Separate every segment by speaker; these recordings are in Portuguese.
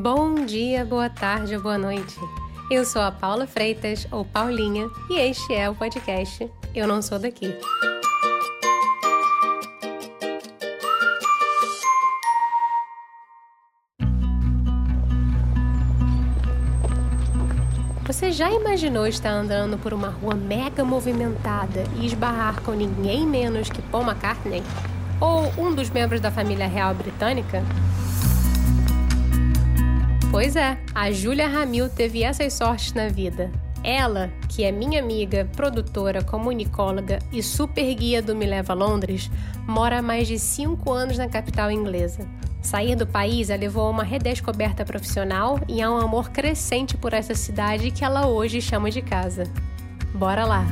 Speaker 1: Bom dia, boa tarde ou boa noite. Eu sou a Paula Freitas, ou Paulinha, e este é o podcast Eu Não Sou Daqui. Você já imaginou estar andando por uma rua mega movimentada e esbarrar com ninguém menos que Paul McCartney? Ou um dos membros da família real britânica? Pois é, a Julia Ramil teve essas sortes na vida. Ela, que é minha amiga, produtora, comunicóloga e super guia do Me Leva a Londres, mora há mais de 5 anos na capital inglesa. Sair do país a levou a uma redescoberta profissional e a um amor crescente por essa cidade que ela hoje chama de casa. Bora lá!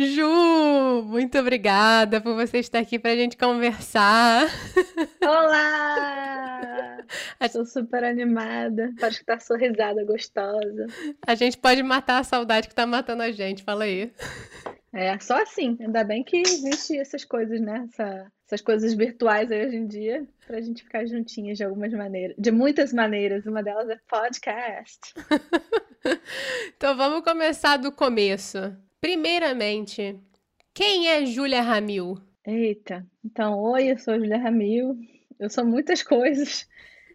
Speaker 1: Ju, muito obrigada por você estar aqui para a gente conversar.
Speaker 2: Olá! Estou super animada. Pode estar sorrisada, gostosa.
Speaker 1: A gente pode matar a saudade que está matando a gente, fala aí.
Speaker 2: É, só assim. Ainda bem que existe essas coisas, né? Essa, essas coisas virtuais aí hoje em dia, para a gente ficar juntinhas de algumas maneiras. De muitas maneiras. Uma delas é podcast.
Speaker 1: então vamos começar do começo. Primeiramente, quem é Júlia Ramil?
Speaker 2: Eita, então, oi, eu sou Júlia Ramil. Eu sou muitas coisas.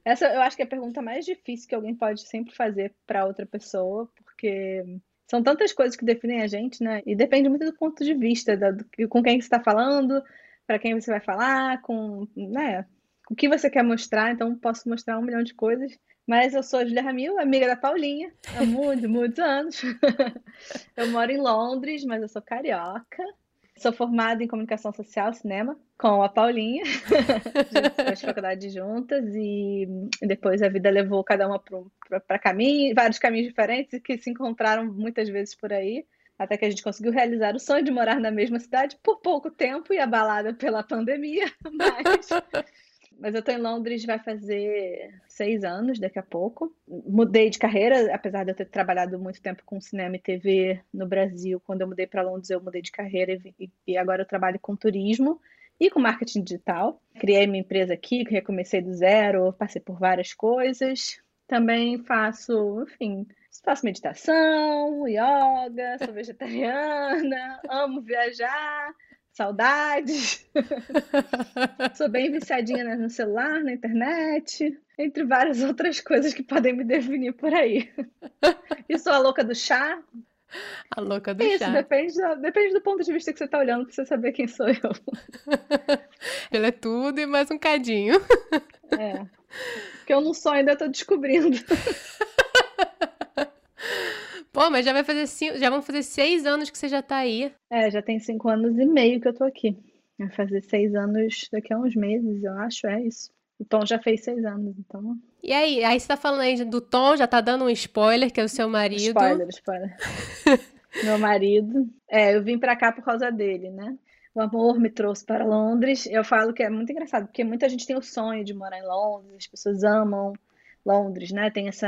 Speaker 2: Essa eu acho que é a pergunta mais difícil que alguém pode sempre fazer para outra pessoa, porque são tantas coisas que definem a gente, né? E depende muito do ponto de vista, da, do, com quem você está falando, para quem você vai falar, com, né, o que você quer mostrar. Então, posso mostrar um milhão de coisas. Mas eu sou a Julia Ramil, amiga da Paulinha, há muitos, muitos anos. eu moro em Londres, mas eu sou carioca. Sou formada em comunicação social, cinema, com a Paulinha. a gente faculdade juntas e depois a vida levou cada uma para caminho, vários caminhos diferentes que se encontraram muitas vezes por aí. Até que a gente conseguiu realizar o sonho de morar na mesma cidade por pouco tempo e abalada pela pandemia. Mas mas eu estou em Londres vai fazer seis anos daqui a pouco. Mudei de carreira, apesar de eu ter trabalhado muito tempo com cinema e TV no Brasil. Quando eu mudei para Londres, eu mudei de carreira e, e agora eu trabalho com turismo e com marketing digital. Criei minha empresa aqui, recomecei do zero, passei por várias coisas. Também faço, enfim, faço meditação, yoga, sou vegetariana, amo viajar, Saudades. Sou bem viciadinha no celular, na internet, entre várias outras coisas que podem me definir por aí. E sou a louca do chá.
Speaker 1: A louca do
Speaker 2: Isso,
Speaker 1: chá.
Speaker 2: Depende do, depende do ponto de vista que você está olhando para você saber quem sou eu.
Speaker 1: Ela é tudo e mais um cadinho.
Speaker 2: É. Que eu não sou, ainda estou descobrindo.
Speaker 1: Pô, mas já vai fazer cinco, já vão fazer seis anos que você já tá aí.
Speaker 2: É, já tem cinco anos e meio que eu tô aqui. Vai fazer seis anos daqui a uns meses, eu acho, é isso. O Tom já fez seis anos, então.
Speaker 1: E aí, aí você tá falando aí do Tom, já tá dando um spoiler, que é o seu marido.
Speaker 2: Spoiler, spoiler. Meu marido. É, eu vim pra cá por causa dele, né? O amor me trouxe para Londres. Eu falo que é muito engraçado, porque muita gente tem o sonho de morar em Londres, as pessoas amam Londres, né? Tem essa.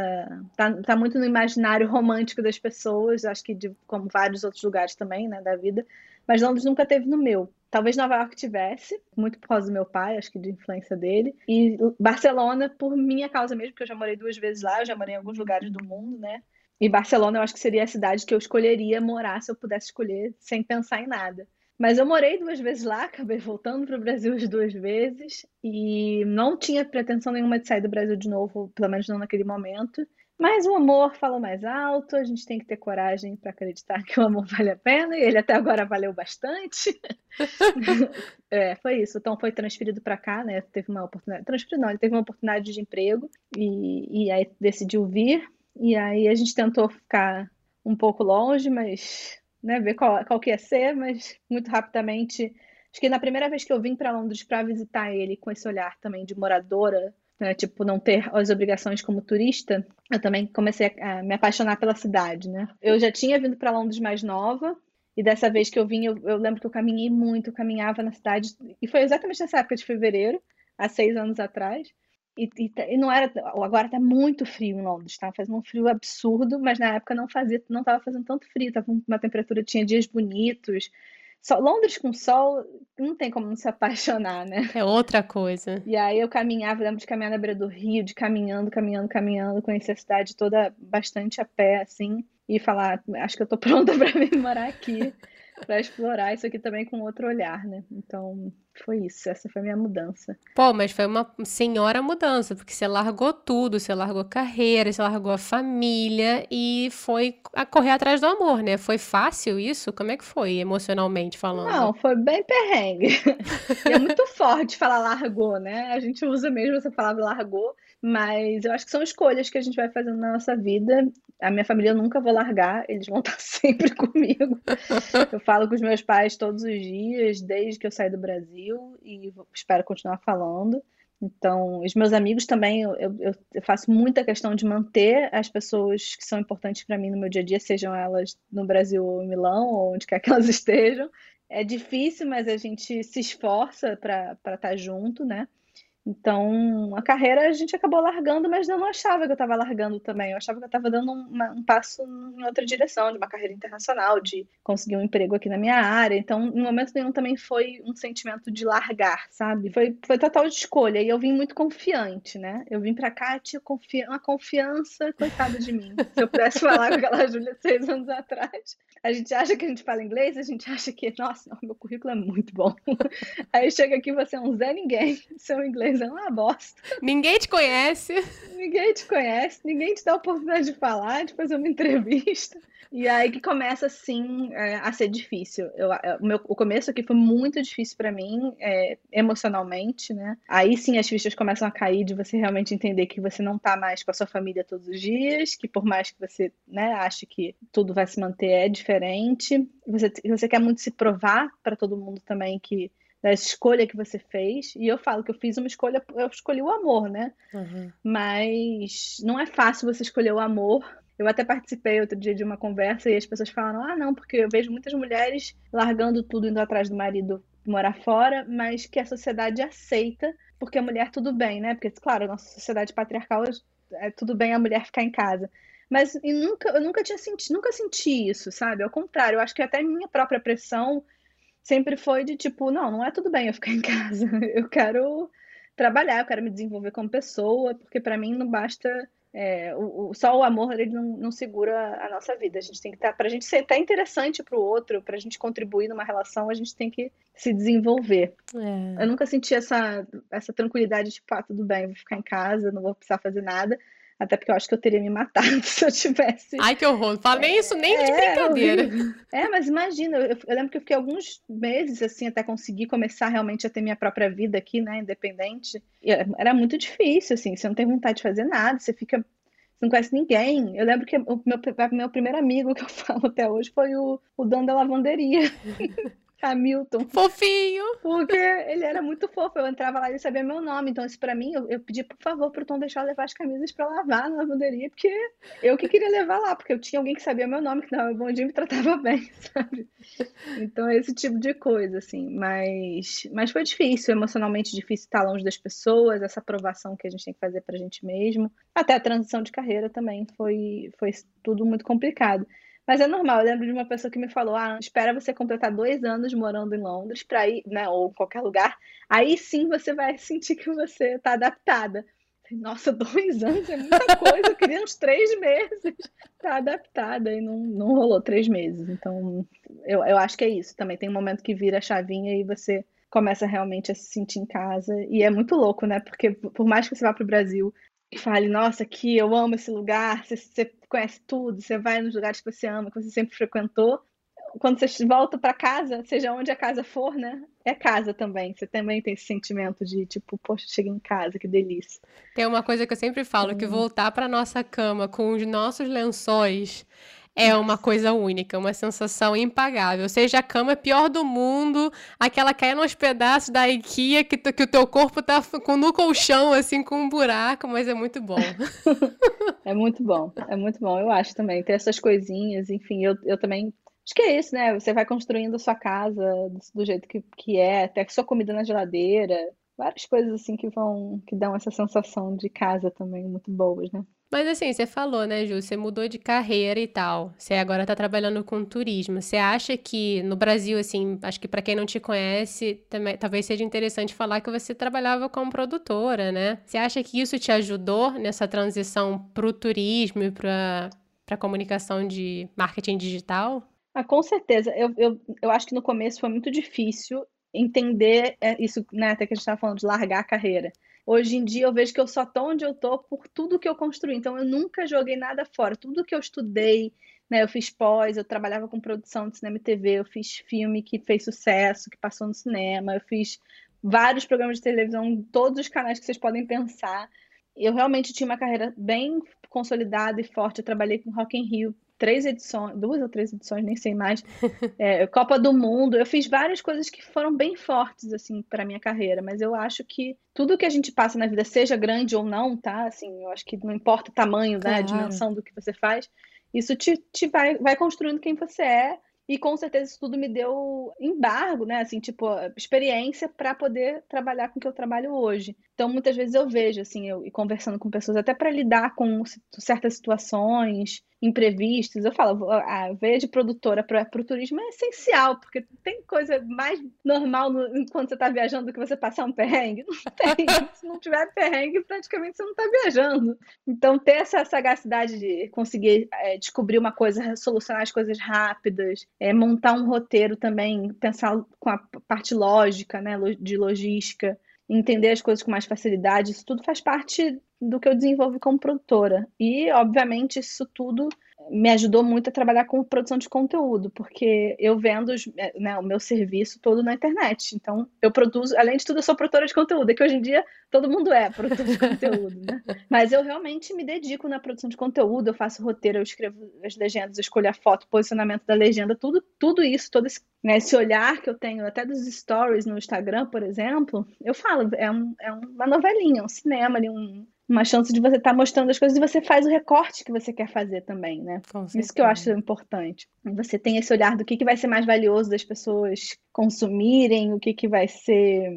Speaker 2: Tá, tá, muito no imaginário romântico das pessoas, acho que de, como vários outros lugares também, né, da vida. Mas Londres nunca teve no meu. Talvez Nova York tivesse, muito por causa do meu pai, acho que de influência dele. E Barcelona, por minha causa mesmo, porque eu já morei duas vezes lá, já morei em alguns lugares do mundo, né? E Barcelona eu acho que seria a cidade que eu escolheria morar se eu pudesse escolher sem pensar em nada. Mas eu morei duas vezes lá, acabei voltando para o Brasil as duas vezes e não tinha pretensão nenhuma de sair do Brasil de novo, pelo menos não naquele momento. Mas o amor fala mais alto, a gente tem que ter coragem para acreditar que o amor vale a pena, e ele até agora valeu bastante. é, foi isso. Então foi transferido para cá, né? Teve uma oportunidade. Transferido não, ele teve uma oportunidade de emprego e, e aí decidiu vir. E aí a gente tentou ficar um pouco longe, mas né, ver qual, qual que ia ser, mas muito rapidamente. Acho que na primeira vez que eu vim para Londres para visitar ele com esse olhar também de moradora, né, tipo, não ter as obrigações como turista, eu também comecei a, a me apaixonar pela cidade, né? Eu já tinha vindo para Londres mais nova, e dessa vez que eu vim, eu, eu lembro que eu caminhei muito, eu caminhava na cidade, e foi exatamente nessa época de fevereiro, há seis anos atrás. E, e, e, não era. Agora tá muito frio em Londres, tá fazendo um frio absurdo, mas na época não fazia, não tava fazendo tanto frio, tava uma temperatura, tinha dias bonitos, Londres com sol não tem como não se apaixonar, né?
Speaker 1: É outra coisa.
Speaker 2: E aí eu caminhava, lembro de caminhar na beira do rio, de caminhando, caminhando, caminhando, conhecer a cidade toda bastante a pé, assim, e falar, acho que eu tô pronta para vir morar aqui para explorar isso aqui também com outro olhar, né? Então, foi isso, essa foi a minha mudança.
Speaker 1: Pô, mas foi uma senhora mudança, porque você largou tudo, você largou carreira, você largou a família e foi a correr atrás do amor, né? Foi fácil isso? Como é que foi, emocionalmente falando?
Speaker 2: Não, foi bem perrengue. é muito forte falar largou, né? A gente usa mesmo essa palavra largou, mas eu acho que são escolhas que a gente vai fazendo na nossa vida a minha família eu nunca vou largar, eles vão estar sempre comigo. Eu falo com os meus pais todos os dias, desde que eu saí do Brasil, e espero continuar falando. Então, os meus amigos também, eu, eu, eu faço muita questão de manter as pessoas que são importantes para mim no meu dia a dia, sejam elas no Brasil ou em Milão, ou onde quer que elas estejam. É difícil, mas a gente se esforça para estar tá junto, né? Então, a carreira a gente acabou largando, mas eu não achava que eu estava largando também. Eu achava que eu estava dando um passo em outra direção, de uma carreira internacional, de conseguir um emprego aqui na minha área. Então, em momento nenhum também foi um sentimento de largar, sabe? Foi, foi total de escolha. E eu vim muito confiante, né? Eu vim para cá, tinha confi uma confiança, coitada de mim. Se eu pudesse falar com aquela Júlia seis anos atrás. A gente acha que a gente fala inglês, a gente acha que, nossa, meu currículo é muito bom. Aí chega aqui, você é um Zé Ninguém, seu inglês é uma bosta.
Speaker 1: Ninguém te conhece.
Speaker 2: Ninguém te conhece, ninguém te dá a oportunidade de falar, de fazer uma entrevista. E aí que começa, assim, é, a ser difícil. Eu, é, o, meu, o começo aqui foi muito difícil para mim, é, emocionalmente, né? Aí sim as fichas começam a cair de você realmente entender que você não tá mais com a sua família todos os dias, que por mais que você, né, ache que tudo vai se manter, é diferente. Você, você quer muito se provar para todo mundo também que da escolha que você fez. E eu falo que eu fiz uma escolha, eu escolhi o amor, né? Uhum. Mas não é fácil você escolher o amor. Eu até participei outro dia de uma conversa e as pessoas falaram: ah, não, porque eu vejo muitas mulheres largando tudo, indo atrás do marido morar fora, mas que a sociedade aceita, porque a mulher tudo bem, né? Porque, claro, a nossa sociedade patriarcal é tudo bem a mulher ficar em casa. Mas nunca, eu nunca tinha sentido, nunca senti isso, sabe? Ao contrário, eu acho que até minha própria pressão sempre foi de tipo, não, não é tudo bem eu ficar em casa. Eu quero trabalhar, eu quero me desenvolver como pessoa, porque para mim não basta é, o, o, só o amor ele não, não, segura a nossa vida. A gente tem que estar, tá, para a gente ser até interessante para o outro, para a gente contribuir numa relação, a gente tem que se desenvolver. É. Eu nunca senti essa, essa tranquilidade de, tipo, ah, tudo bem, vou ficar em casa, não vou precisar fazer nada. Até porque eu acho que eu teria me matado se eu tivesse.
Speaker 1: Ai, que horror. Fala nem isso, nem é, de brincadeira.
Speaker 2: É, mas imagina, eu, eu, lembro que eu fiquei alguns meses assim até conseguir começar realmente a ter minha própria vida aqui, né, independente. E era muito difícil, assim, você não tem vontade de fazer nada, você fica. Você não conhece ninguém. Eu lembro que o meu, meu primeiro amigo que eu falo até hoje foi o, o dono da lavanderia. Hamilton.
Speaker 1: Fofinho!
Speaker 2: Porque ele era muito fofo. Eu entrava lá e ele sabia meu nome. Então, isso pra mim, eu, eu pedi, por favor, pro Tom deixar eu levar as camisas pra lavar na lavanderia, porque eu que queria levar lá, porque eu tinha alguém que sabia meu nome, que dava bom dia e me tratava bem, sabe? Então, esse tipo de coisa, assim. Mas, mas foi difícil, emocionalmente difícil estar longe das pessoas, essa aprovação que a gente tem que fazer pra gente mesmo. Até a transição de carreira também foi, foi tudo muito complicado. Mas é normal, eu lembro de uma pessoa que me falou: ah, espera você completar dois anos morando em Londres para ir, né, ou qualquer lugar, aí sim você vai sentir que você está adaptada. Nossa, dois anos é muita coisa, eu queria uns três meses tá adaptada e não, não rolou três meses. Então, eu, eu acho que é isso também. Tem um momento que vira a chavinha e você começa realmente a se sentir em casa. E é muito louco, né? Porque por mais que você vá para o Brasil e fale, nossa, aqui eu amo esse lugar, você, você conhece tudo, você vai nos lugares que você ama, que você sempre frequentou. Quando você volta para casa, seja onde a casa for, né? É casa também. Você também tem esse sentimento de tipo, poxa, cheguei em casa, que delícia.
Speaker 1: Tem uma coisa que eu sempre falo, hum. que voltar para nossa cama com os nossos lençóis é uma coisa única, uma sensação impagável. Seja a cama pior do mundo, aquela caindo nos pedaços da IKEA que, que o teu corpo tá com, no colchão, assim, com um buraco, mas é muito bom.
Speaker 2: é muito bom, é muito bom, eu acho também. Ter essas coisinhas, enfim, eu, eu também. Acho que é isso, né? Você vai construindo a sua casa do, do jeito que, que é, até sua comida na geladeira, várias coisas assim que vão, que dão essa sensação de casa também, muito boas, né?
Speaker 1: Mas assim, você falou, né, Ju? Você mudou de carreira e tal. Você agora está trabalhando com turismo. Você acha que no Brasil, assim, acho que para quem não te conhece, também, talvez seja interessante falar que você trabalhava como produtora, né? Você acha que isso te ajudou nessa transição para o turismo e para a comunicação de marketing digital?
Speaker 2: Ah, com certeza. Eu, eu, eu acho que no começo foi muito difícil entender é, isso, né? Até que a gente estava falando de largar a carreira. Hoje em dia eu vejo que eu só tô onde eu tô por tudo que eu construí. Então eu nunca joguei nada fora. Tudo que eu estudei, né? Eu fiz pós, eu trabalhava com produção de cinema e TV, eu fiz filme que fez sucesso, que passou no cinema, eu fiz vários programas de televisão, todos os canais que vocês podem pensar. Eu realmente tinha uma carreira bem consolidada e forte. Eu trabalhei com Rock in Rio três edições, duas ou três edições, nem sei mais, é, Copa do Mundo. Eu fiz várias coisas que foram bem fortes, assim, para minha carreira, mas eu acho que tudo que a gente passa na vida, seja grande ou não, tá? Assim, eu acho que não importa o tamanho, né, a dimensão do que você faz, isso te, te vai, vai construindo quem você é e com certeza isso tudo me deu embargo, né? Assim, tipo, experiência para poder trabalhar com o que eu trabalho hoje. Então, muitas vezes eu vejo, assim, eu e conversando com pessoas, até para lidar com certas situações, imprevistos. Eu falo, a veia de produtora para o turismo é essencial, porque tem coisa mais normal no, enquanto você está viajando do que você passar um perrengue. Não tem. Se não tiver perrengue, praticamente você não está viajando. Então, ter essa sagacidade de conseguir é, descobrir uma coisa, solucionar as coisas rápidas, é, montar um roteiro também, pensar com a parte lógica, né, de logística, entender as coisas com mais facilidade, isso tudo faz parte do que eu desenvolvi como produtora. E, obviamente, isso tudo me ajudou muito a trabalhar com produção de conteúdo, porque eu vendo né, o meu serviço todo na internet. Então, eu produzo, além de tudo, eu sou produtora de conteúdo, é que hoje em dia todo mundo é produtor de conteúdo, né? Mas eu realmente me dedico na produção de conteúdo, eu faço roteiro, eu escrevo as legendas, eu escolho a foto, posicionamento da legenda, tudo, tudo isso, todo esse, né, esse olhar que eu tenho até dos stories no Instagram, por exemplo, eu falo, é, um, é uma novelinha, um cinema ali, um, uma chance de você estar tá mostrando as coisas e você faz o recorte que você quer fazer também, né? Isso que eu acho importante. Você tem esse olhar do que, que vai ser mais valioso das pessoas consumirem, o que, que vai ser.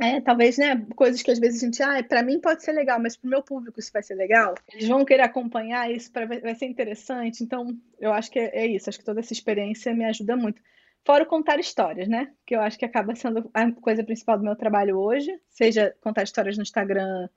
Speaker 2: É, talvez, né? Coisas que às vezes a gente, ah, para mim pode ser legal, mas para o meu público isso vai ser legal. Eles vão querer acompanhar isso, pra, vai ser interessante. Então, eu acho que é, é isso. Acho que toda essa experiência me ajuda muito. Fora o contar histórias, né? Que eu acho que acaba sendo a coisa principal do meu trabalho hoje, seja contar histórias no Instagram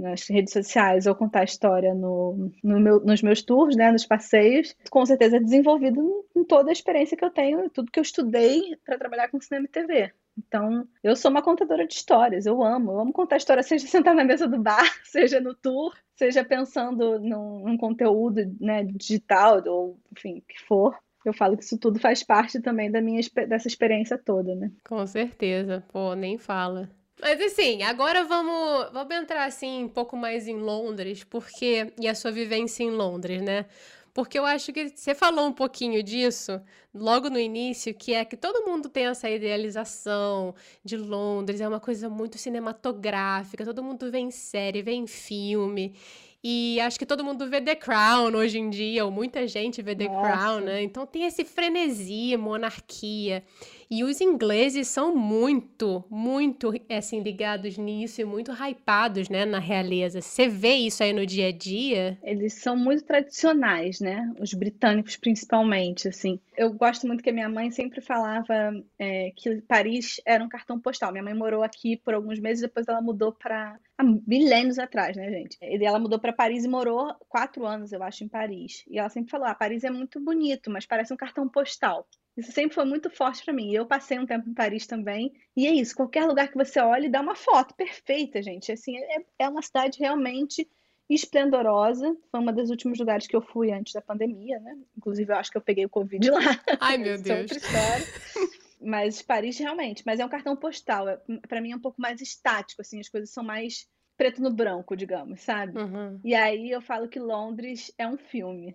Speaker 2: nas redes sociais ou contar história no, no meu, nos meus tours, né, nos passeios, com certeza é desenvolvido em toda a experiência que eu tenho, tudo que eu estudei para trabalhar com cinema e TV. Então, eu sou uma contadora de histórias, eu amo, eu amo contar história, seja sentar na mesa do bar, seja no tour, seja pensando num, num conteúdo né, digital, ou enfim, que for. Eu falo que isso tudo faz parte também da minha dessa experiência toda, né?
Speaker 1: Com certeza, pô, nem fala. Mas assim, agora vamos, vamos entrar assim um pouco mais em Londres, porque e a sua vivência em Londres, né? Porque eu acho que você falou um pouquinho disso logo no início, que é que todo mundo tem essa idealização de Londres, é uma coisa muito cinematográfica, todo mundo vê em série, vê em filme. E acho que todo mundo vê The Crown hoje em dia, ou muita gente vê The Nossa. Crown, né? Então tem esse frenesi, monarquia. E os ingleses são muito, muito, assim, ligados nisso e muito hypados, né, na realeza. Você vê isso aí no dia a dia?
Speaker 2: Eles são muito tradicionais, né? Os britânicos, principalmente, assim. Eu gosto muito que a minha mãe sempre falava é, que Paris era um cartão postal. Minha mãe morou aqui por alguns meses, depois ela mudou para há milênios atrás, né, gente? E ela mudou para Paris e morou quatro anos, eu acho, em Paris. E ela sempre falou: ah, Paris é muito bonito, mas parece um cartão postal. Isso sempre foi muito forte para mim. Eu passei um tempo em Paris também. E é isso, qualquer lugar que você olhe, dá uma foto perfeita, gente. Assim, é, é uma cidade realmente esplendorosa. Foi uma dos últimos lugares que eu fui antes da pandemia, né? Inclusive, eu acho que eu peguei o Covid lá.
Speaker 1: Ai, meu é Deus.
Speaker 2: Mas Paris realmente, mas é um cartão postal. É, para mim é um pouco mais estático, assim, as coisas são mais preto no branco, digamos, sabe? Uhum. E aí eu falo que Londres é um filme.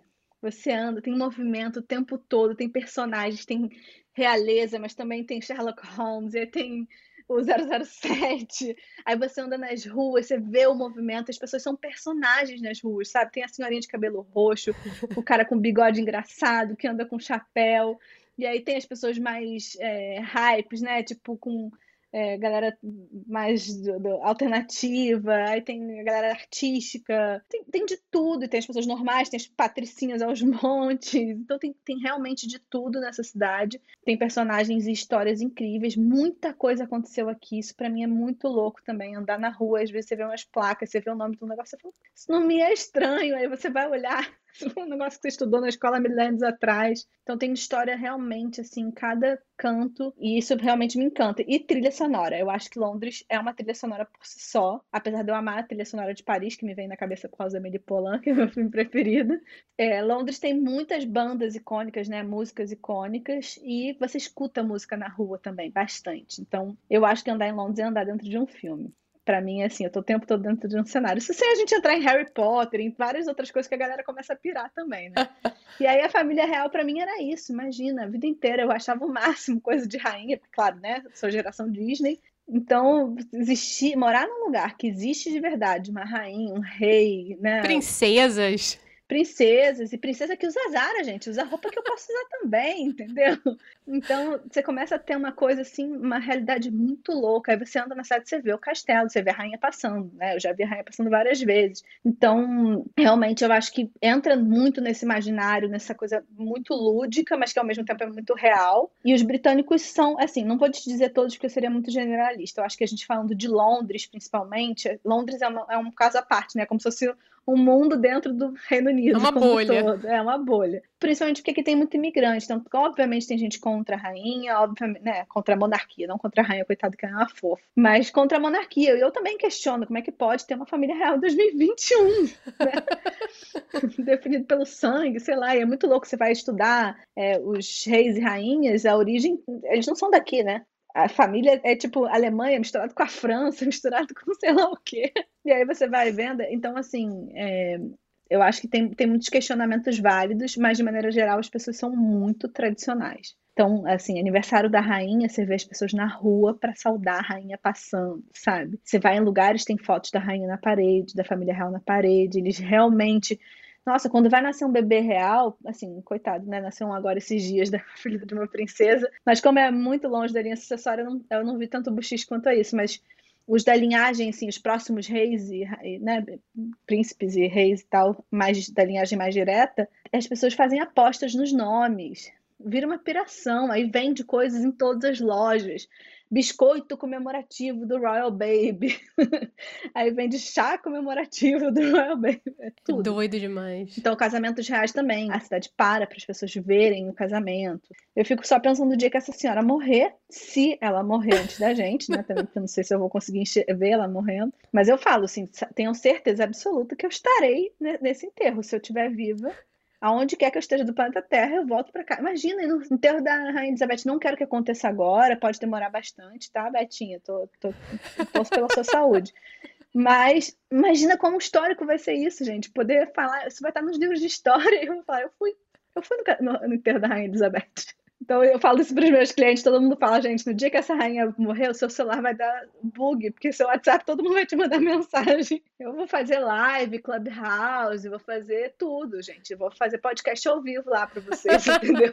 Speaker 2: Você anda, tem movimento o tempo todo, tem personagens, tem realeza, mas também tem Sherlock Holmes, e tem o 007. Aí você anda nas ruas, você vê o movimento, as pessoas são personagens nas ruas, sabe? Tem a senhorinha de cabelo roxo, o cara com bigode engraçado, que anda com chapéu. E aí tem as pessoas mais é, hypes, né? Tipo, com é, galera mais do, do, alternativa, aí tem a galera artística, tem, tem de tudo, e tem as pessoas normais, tem as patricinhas aos montes, então tem, tem realmente de tudo nessa cidade. Tem personagens e histórias incríveis, muita coisa aconteceu aqui, isso para mim é muito louco também, andar na rua, às vezes você vê umas placas, você vê o nome do negócio, você fala, isso não me é estranho, aí você vai olhar, um negócio que você estudou na escola há mil anos atrás. Então tem história realmente, assim, em cada canto, e isso realmente me encanta. E trilha sonora. Eu acho que Londres é uma trilha sonora por si só, apesar de eu amar a trilha sonora de Paris, que me vem na cabeça por causa da Amélie Poulain, que é meu filme preferido. É, Londres tem muitas bandas icônicas, né? Músicas icônicas, e você escuta música na rua também, bastante. Então, eu acho que andar em Londres é andar dentro de um filme para mim, assim, eu tô o tempo todo dentro de um cenário. Isso sem a gente entrar em Harry Potter, em várias outras coisas que a galera começa a pirar também, né? e aí a família real para mim era isso, imagina, a vida inteira eu achava o máximo coisa de rainha, claro, né? Sou geração Disney. Então, existir, morar num lugar que existe de verdade, uma rainha, um rei, né?
Speaker 1: Princesas
Speaker 2: princesas, e princesa que usa Zara, gente, usa roupa que eu posso usar também, entendeu? Então, você começa a ter uma coisa assim, uma realidade muito louca. Aí você anda na cidade, você vê o castelo, você vê a rainha passando, né? Eu já vi a rainha passando várias vezes. Então, realmente, eu acho que entra muito nesse imaginário, nessa coisa muito lúdica, mas que ao mesmo tempo é muito real. E os britânicos são, assim, não vou te dizer todos porque eu seria muito generalista. Eu acho que a gente falando de Londres, principalmente, Londres é, uma, é um caso à parte, né? Como se fosse um mundo dentro do Reino Unido. É
Speaker 1: uma bolha.
Speaker 2: Todo. É uma bolha. Principalmente porque aqui tem muito imigrante. Então, obviamente, tem gente contra a rainha, obviamente, né? Contra a monarquia, não contra a rainha, coitado, que é uma fofa. Mas contra a monarquia. E eu também questiono como é que pode ter uma família real em 2021, né? Definido pelo sangue, sei lá. E é muito louco. Você vai estudar é, os reis e rainhas, a origem. Eles não são daqui, né? a família é tipo Alemanha misturado com a França, misturado com sei lá o quê. E aí você vai vendo. Então, assim, é, eu acho que tem, tem muitos questionamentos válidos, mas de maneira geral as pessoas são muito tradicionais. Então, assim, aniversário da rainha, você vê as pessoas na rua para saudar a rainha passando, sabe? Você vai em lugares, tem fotos da rainha na parede, da família real na parede, eles realmente nossa, quando vai nascer um bebê real, assim, coitado, né? Nasceu um agora esses dias da filha de uma princesa. Mas como é muito longe da linha sucessória, eu não, eu não vi tanto buchiche quanto a isso. Mas os da linhagem, assim, os próximos reis e, né, príncipes e reis e tal, mais da linhagem mais direta, as pessoas fazem apostas nos nomes. Vira uma piração, aí vende coisas em todas as lojas biscoito comemorativo do Royal Baby. Aí vende chá comemorativo do Royal Baby. É tudo.
Speaker 1: Doido demais.
Speaker 2: Então, casamentos reais também. A cidade para para as pessoas verem o casamento. Eu fico só pensando no dia que essa senhora morrer, se ela morrer antes da gente, né? Também não sei se eu vou conseguir ver ela morrendo. Mas eu falo assim, tenho certeza absoluta que eu estarei nesse enterro, se eu estiver viva aonde quer que eu esteja do planeta Terra, eu volto para cá. Imagina, no enterro da Rainha Elizabeth, não quero que aconteça agora, pode demorar bastante, tá, Betinha? Tô, tô, tô pela sua saúde. Mas imagina como histórico vai ser isso, gente. Poder falar, isso vai estar nos livros de história. Eu vou falar, eu fui, eu fui no, no, no enterro da Rainha Elizabeth. Então eu falo isso para os meus clientes, todo mundo fala, gente, no dia que essa rainha morrer, o seu celular vai dar bug, porque seu WhatsApp todo mundo vai te mandar mensagem. Eu vou fazer live, clubhouse, vou fazer tudo, gente. Eu vou fazer podcast ao vivo lá para vocês, entendeu?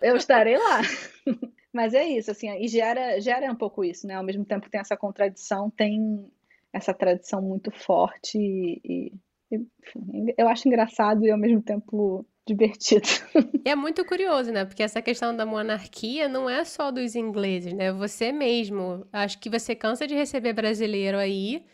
Speaker 2: Eu estarei lá. Mas é isso, assim, e gera, gera um pouco isso, né? Ao mesmo tempo que tem essa contradição, tem essa tradição muito forte e, e enfim, eu acho engraçado e ao mesmo tempo divertido.
Speaker 1: É muito curioso, né? Porque essa questão da monarquia não é só dos ingleses, né? Você mesmo. Acho que você cansa de receber brasileiro aí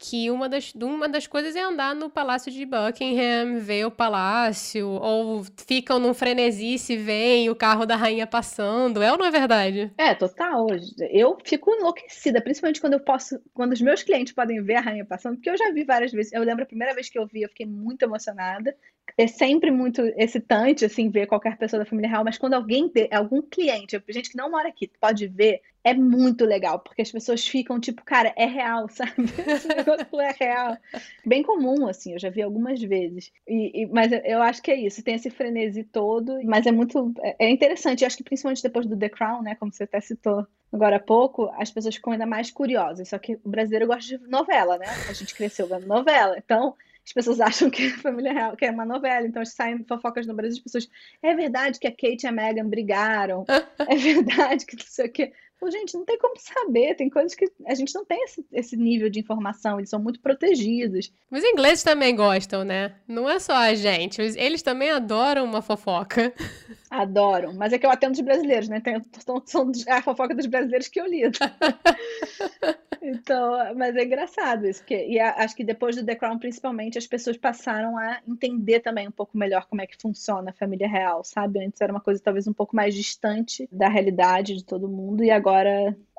Speaker 1: que uma das, uma das coisas é andar no Palácio de Buckingham, ver o palácio, ou ficam num frenesi se vem o carro da rainha passando. É ou não é verdade?
Speaker 2: É, total. Eu fico enlouquecida, principalmente quando eu posso, quando os meus clientes podem ver a rainha passando, porque eu já vi várias vezes. Eu lembro a primeira vez que eu vi, eu fiquei muito emocionada. É sempre muito excitante, assim, ver qualquer pessoa da família real, mas quando alguém, algum cliente, gente que não mora aqui, pode ver, é muito legal, porque as pessoas ficam tipo, cara, é real, sabe? Esse negócio é real. Bem comum, assim, eu já vi algumas vezes. E, e, mas eu acho que é isso, tem esse frenesi todo, mas é muito. É, interessante, eu acho que principalmente depois do The Crown, né, como você até citou agora há pouco, as pessoas ficam ainda mais curiosas. Só que o brasileiro gosta de novela, né? A gente cresceu vendo novela. Então, as pessoas acham que é família real, que é uma novela, então saem fofocas no Brasil, as pessoas, é verdade que a Kate e a Meghan brigaram, é verdade que não sei o quê. Pô, gente, não tem como saber, tem coisas que a gente não tem esse, esse nível de informação, eles são muito protegidos.
Speaker 1: Os ingleses também gostam, né? Não é só a gente, eles também adoram uma fofoca.
Speaker 2: Adoram, mas é que eu atendo os brasileiros, né? Tem, são, são a fofoca dos brasileiros que eu lido. então, mas é engraçado isso. Que, e a, acho que depois do The Crown, principalmente, as pessoas passaram a entender também um pouco melhor como é que funciona a família real, sabe? Antes era uma coisa talvez um pouco mais distante da realidade de todo mundo, e agora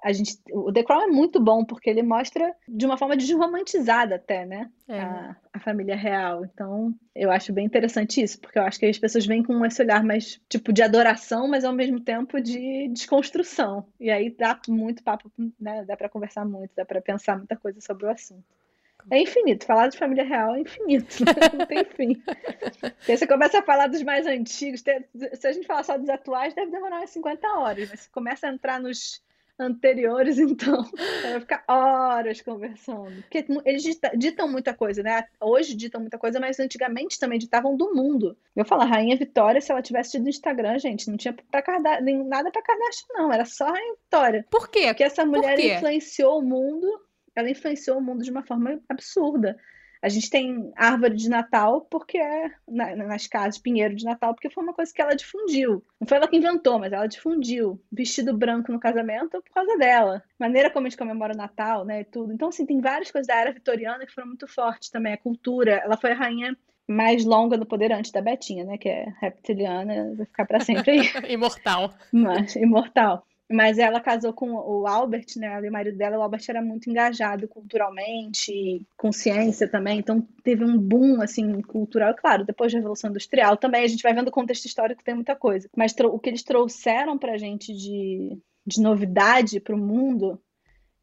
Speaker 2: a gente, o The Crown é muito bom porque ele mostra de uma forma desromantizada até, né? É. A, a, família real. Então, eu acho bem interessante isso, porque eu acho que as pessoas vêm com esse olhar mais tipo de adoração, mas ao mesmo tempo de desconstrução. E aí dá muito papo, né? Dá para conversar muito, dá para pensar muita coisa sobre o assunto. É infinito. Falar de família real é infinito. Né? Não tem fim. Porque você começa a falar dos mais antigos. Se a gente falar só dos atuais, deve demorar umas 50 horas. Mas você começa a entrar nos anteriores, então, vai ficar horas conversando. Porque eles ditam muita coisa, né? Hoje ditam muita coisa, mas antigamente também ditavam do mundo. Eu falo, a Rainha Vitória, se ela tivesse tido Instagram, gente, não tinha pra Karda... nem nada pra Kardashian, não. Era só a Rainha Vitória.
Speaker 1: Por quê?
Speaker 2: Porque essa mulher influenciou o mundo, ela influenciou o mundo de uma forma absurda. A gente tem árvore de Natal porque é na, nas casas, pinheiro de Natal, porque foi uma coisa que ela difundiu. Não foi ela que inventou, mas ela difundiu. Vestido branco no casamento por causa dela. Maneira como a gente comemora o Natal, né? Tudo. Então, assim, tem várias coisas da era vitoriana que foram muito fortes também. A cultura, ela foi a rainha mais longa do poder antes da Betinha, né? Que é reptiliana, vai ficar para sempre aí.
Speaker 1: imortal.
Speaker 2: Mas, imortal. Mas ela casou com o Albert, né? o marido dela, o Albert era muito engajado culturalmente, com ciência também, então teve um boom assim cultural, claro, depois da Revolução Industrial também, a gente vai vendo o contexto histórico tem muita coisa. Mas o que eles trouxeram pra gente de, de novidade para o mundo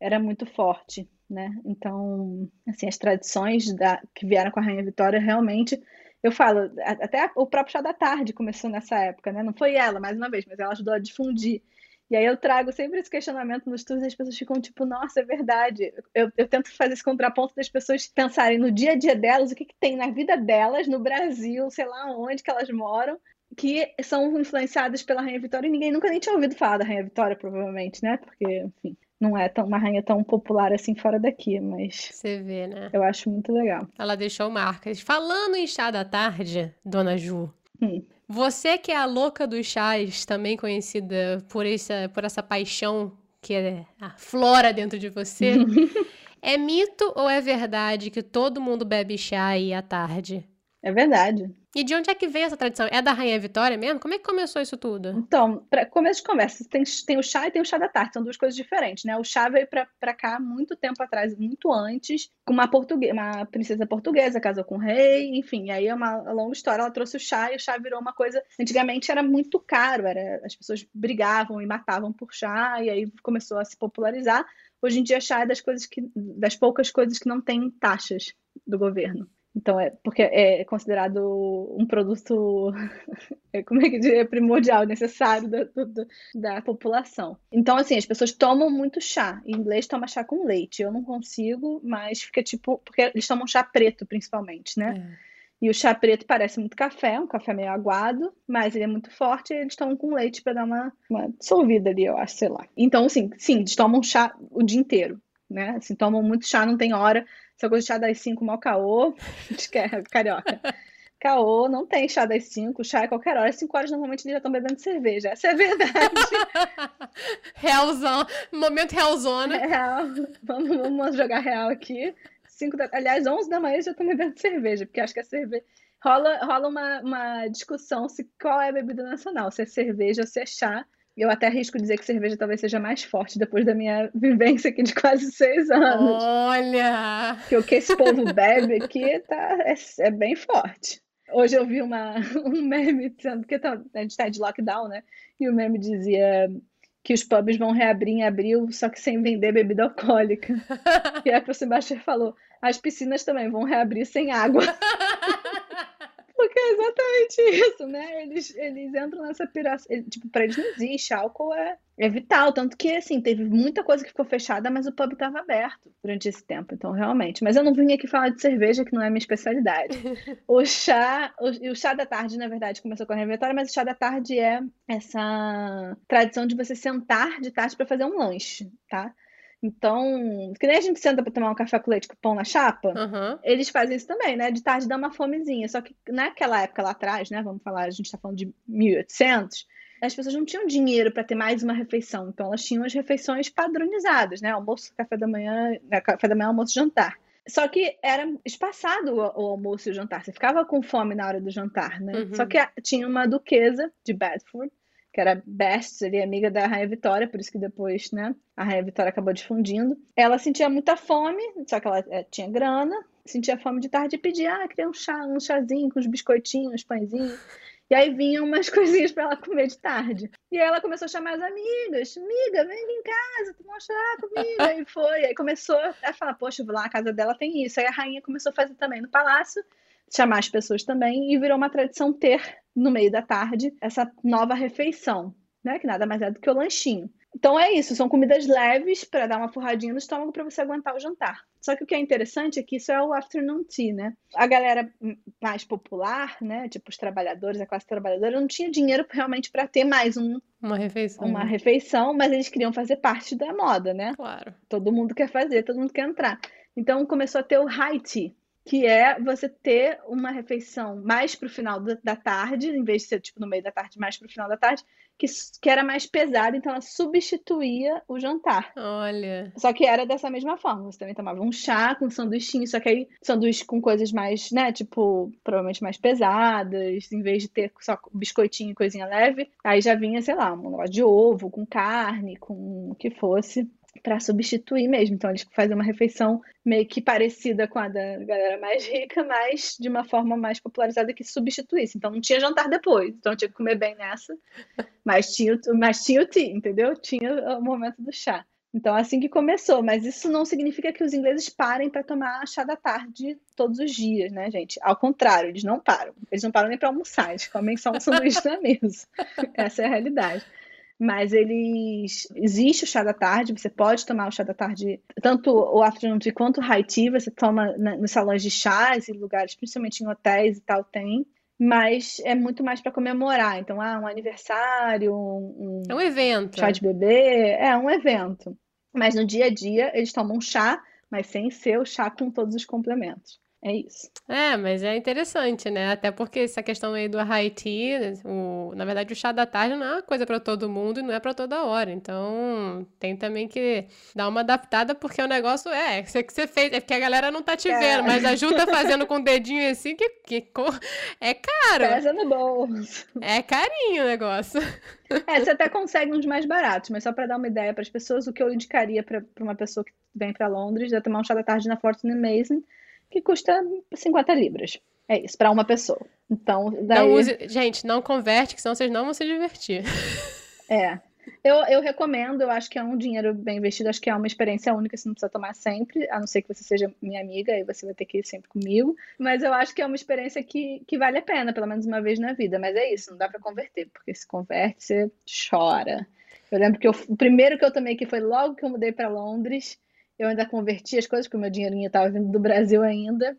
Speaker 2: era muito forte, né? Então, assim, as tradições da, que vieram com a Rainha Vitória realmente eu falo, até o próprio chá da tarde começou nessa época, né? Não foi ela, mais uma vez, mas ela ajudou a difundir e aí eu trago sempre esse questionamento nos tours e as pessoas ficam tipo, nossa, é verdade. Eu, eu tento fazer esse contraponto das pessoas pensarem no dia a dia delas, o que, que tem na vida delas, no Brasil, sei lá onde que elas moram, que são influenciadas pela Rainha Vitória e ninguém nunca nem tinha ouvido falar da Rainha Vitória, provavelmente, né? Porque, enfim, não é tão, uma rainha tão popular assim fora daqui, mas.
Speaker 1: Você vê, né?
Speaker 2: Eu acho muito legal.
Speaker 1: Ela deixou marcas. Falando em chá da tarde, dona Ju. Hum. Você que é a louca dos chás, também conhecida por essa, por essa paixão que é a flora dentro de você, é mito ou é verdade que todo mundo bebe chá aí à tarde?
Speaker 2: É verdade.
Speaker 1: E de onde é que veio essa tradição? É da Rainha Vitória mesmo? Como é que começou isso tudo?
Speaker 2: Então, para começo de conversa, tem, tem o chá e tem o chá da tarde, são duas coisas diferentes, né? O chá veio para cá muito tempo atrás, muito antes, com uma portuguesa, uma princesa portuguesa, casou com um rei, enfim, aí é uma longa história, ela trouxe o chá e o chá virou uma coisa, antigamente era muito caro, era, as pessoas brigavam e matavam por chá, e aí começou a se popularizar. Hoje em dia, chá é das coisas que, das poucas coisas que não tem taxas do governo. Então, é porque é considerado um produto, é, como é que diria, primordial, necessário da, da, da, população. Então, assim, as pessoas tomam muito chá. Em inglês, toma chá com leite. Eu não consigo, mas fica tipo. Porque eles tomam chá preto, principalmente, né? É. E o chá preto parece muito café, um café meio aguado, mas ele é muito forte e eles tomam com leite para dar uma, uma dissolvida ali, eu acho, sei lá. Então, assim, sim, eles tomam chá o dia inteiro, né? Assim, tomam muito chá, não tem hora essa coisa de chá das 5, mal caô, é carioca. Caô, não tem chá das 5, chá é qualquer hora. Às 5 horas, normalmente, eles já estão bebendo cerveja. Essa é verdade.
Speaker 1: Realzão. Momento realzona.
Speaker 2: É real. Vamos, vamos jogar real aqui. Cinco da... Aliás, 11 da manhã já estão bebendo cerveja, porque acho que a cerveja. Rola, rola uma, uma discussão se qual é a bebida nacional, se é cerveja ou se é chá. Eu até arrisco dizer que cerveja talvez seja mais forte depois da minha vivência aqui de quase seis anos.
Speaker 1: Olha!
Speaker 2: Que o que esse povo bebe aqui tá, é, é bem forte. Hoje eu vi uma, um meme dizendo que tá, a gente está de lockdown, né? E o meme dizia que os pubs vão reabrir em abril, só que sem vender bebida alcoólica. e a Sebastião falou: as piscinas também vão reabrir sem água. É exatamente isso, né? Eles, eles entram nessa piração. Tipo, pra eles não existe. Álcool é, É vital, tanto que, assim, teve muita coisa que ficou fechada, mas o pub estava aberto durante esse tempo, então, realmente. Mas eu não vim aqui falar de cerveja, que não é minha especialidade. o chá, o, o chá da tarde, na verdade, começou com a Revetória, mas o chá da tarde é essa tradição de você sentar de tarde para fazer um lanche, tá? Então, que nem a gente senta para tomar um café com leite com pão na chapa,
Speaker 1: Uhum.
Speaker 2: eles fazem isso também, né? De tarde dá uma fomezinha. Só que naquela época lá atrás, né? Vamos falar, a gente está falando de 1800, as pessoas não tinham dinheiro para ter mais uma refeição. Então, elas tinham as refeições padronizadas, né? Almoço, café da manhã, né, café da manhã, almoço, jantar. Só que era espaçado o, almoço e o jantar. Você ficava com fome na hora do jantar, né?
Speaker 1: Uhum.
Speaker 2: Só que tinha uma duquesa de Bedford, que era Best, ali, amiga da Rainha Vitória, por isso que depois, né, a Rainha Vitória acabou difundindo. Ela sentia muita fome, só que ela eh, tinha grana, sentia fome de tarde e pedia, ah, queria um chá, um chazinho com uns biscoitinhos, uns pãezinhos. E aí vinham umas coisinhas para ela comer de tarde. E aí ela começou a chamar as amigas, amiga, vem aqui em casa, um chá comigo. Aí foi, aí começou a falar, poxa, lá na casa dela tem isso. Aí a rainha começou a fazer também no palácio, chamar as pessoas também, e virou uma tradição ter no meio da tarde essa nova refeição, né? Que nada mais é do que o lanchinho. Então é isso, são comidas leves para dar uma forradinha no estômago para você aguentar o jantar. Só que o que é interessante é que isso é o afternoon tea, né? A galera mais popular, né, tipo os trabalhadores, a classe trabalhadora, não tinha dinheiro realmente para ter mais um,
Speaker 1: Uma refeição.
Speaker 2: uma refeição, mas eles queriam fazer parte da moda, né?
Speaker 1: Claro.
Speaker 2: Todo mundo quer fazer, todo mundo quer entrar. Então começou a ter o high tea, que é você ter uma refeição mais pro final da, tarde, em vez de ser tipo no meio da tarde, mais pro final da tarde, que, que era mais pesada, então ela substituía o jantar.
Speaker 1: Olha.
Speaker 2: Só que era dessa mesma forma. Você também tomava um chá com sanduichinho, só que aí sanduíche com coisas mais, né, tipo, provavelmente mais pesadas, em vez de ter só biscoitinho e coisinha leve, aí já vinha, sei lá, um negócio de ovo, com carne, com o que fosse, para substituir mesmo. Então eles faziam uma refeição meio que parecida com a da galera mais rica, mas de uma forma mais popularizada que substituísse. Então não tinha jantar depois, então tinha que comer bem nessa, mas tinha, mas tinha o tea, entendeu? Tinha o momento do chá. Então, assim que começou, mas isso não significa que os ingleses parem para tomar chá da tarde todos os dias, né, gente? Ao contrário, eles não param. Eles não param nem para almoçar, eles comem só um sanduíche na mesa. Essa é a realidade. Mas eles. Existe o chá da tarde, você pode tomar o chá da tarde, tanto o afternoon tea quanto o high tea, você toma na- nos salões de chás e lugares, principalmente em hotéis e tal, tem. Mas é muito mais para comemorar. Então, ah, um aniversário, um,
Speaker 1: É um evento.
Speaker 2: chá de bebê, é um evento. Mas no dia a dia eles tomam um chá, mas sem ser o chá com todos os complementos. É isso.
Speaker 1: É, mas é interessante, né? Até porque essa questão aí do tea, o, na verdade o chá da tarde não é uma coisa para todo mundo e não é para toda hora. Então tem também que dar uma adaptada porque o negócio é, isso que você fez, é porque a galera não tá te
Speaker 2: É.
Speaker 1: vendo, mas a Ju tá fazendo com o dedinho assim que, que é caro,
Speaker 2: Pesa no bolso.
Speaker 1: é carinho o negócio.
Speaker 2: É, você até consegue uns mais baratos, mas só para dar uma ideia para as pessoas, o que eu indicaria para uma pessoa que vem para Londres é tomar um chá da tarde na Fortune Mason, que custa 50 libras. É isso, para uma pessoa. Então, daí.
Speaker 1: Não use, gente, não converte, que senão vocês não vão se divertir.
Speaker 2: É. Eu, eu recomendo, eu acho que é um dinheiro bem investido, acho que é uma experiência única, você não precisa tomar sempre, a não ser que você seja minha amiga, aí você vai ter que ir sempre comigo. Mas eu acho que é uma experiência que, que vale a pena, pelo menos uma vez na vida. Mas é isso, não dá pra converter, porque se converte, você chora. Eu lembro que eu- o primeiro que eu tomei que foi logo que eu mudei pra Londres, eu ainda converti as coisas, porque o meu dinheirinho estava vindo do Brasil ainda.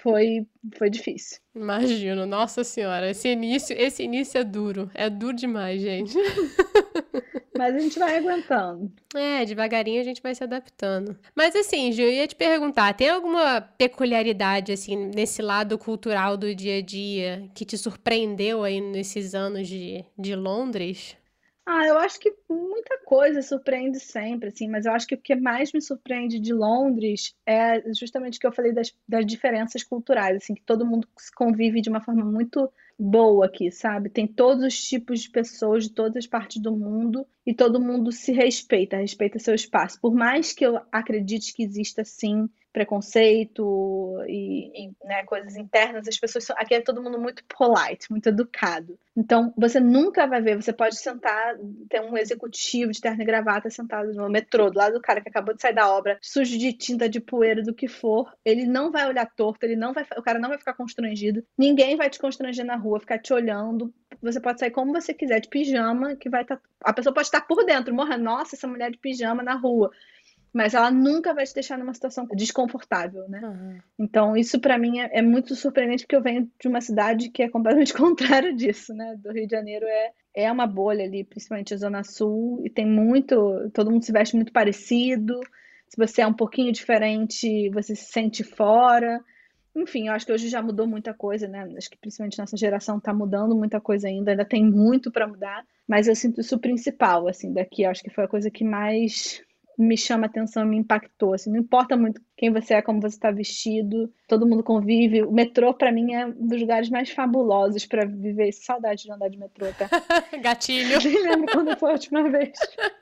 Speaker 2: Foi, foi difícil.
Speaker 1: Imagino, nossa senhora, esse início, esse início é duro, é duro demais, gente.
Speaker 2: Mas a gente vai aguentando.
Speaker 1: É, devagarinho a gente vai se adaptando. Mas assim, Ju, eu ia te perguntar, tem alguma peculiaridade, assim, nesse lado cultural do dia a dia que te surpreendeu aí nesses anos de, de Londres?
Speaker 2: Ah, eu acho que muita coisa surpreende sempre, assim, mas eu acho que o que mais me surpreende de Londres é justamente o que eu falei das, das diferenças culturais, assim, que todo mundo convive de uma forma muito boa aqui, sabe? Tem todos os tipos de pessoas de todas as partes do mundo e todo mundo se respeita, respeita seu espaço. Por mais que eu acredite que exista, sim, preconceito e, e né, coisas internas, as pessoas são, aqui é todo mundo muito polite, muito educado. Então, você nunca vai ver, você pode sentar, ter um executivo de terno e gravata sentado no metrô, do lado do cara que acabou de sair da obra, sujo de tinta, de poeira, do que for, ele não vai olhar torto, ele não vai, o cara não vai ficar constrangido, ninguém vai te constranger na rua, ficar te olhando, você pode sair como você quiser, de pijama, que vai estar, tá, a pessoa pode estar por dentro, morrendo, nossa, essa mulher de pijama na rua, mas ela nunca vai te deixar numa situação desconfortável, né? Uhum. Então, isso para mim é, é, muito surpreendente, porque eu venho de uma cidade que é completamente contrário disso, né? Do Rio de Janeiro é, é uma bolha ali, principalmente a Zona Sul, e tem muito. Todo mundo se veste muito parecido. Se você é um pouquinho diferente, você se sente fora. Enfim, eu acho que hoje já mudou muita coisa, né? Acho que principalmente nossa geração está mudando muita coisa ainda, ainda tem muito para mudar, mas eu sinto isso principal, assim, daqui. Eu acho que foi a coisa que mais me chama atenção, me impactou. Assim, não importa muito quem você é, como você está vestido, todo mundo convive. O metrô, para mim, é um dos lugares mais fabulosos para viver. Saudade de andar de metrô, tá?
Speaker 1: Gatilho.
Speaker 2: Nem lembro quando foi a última vez.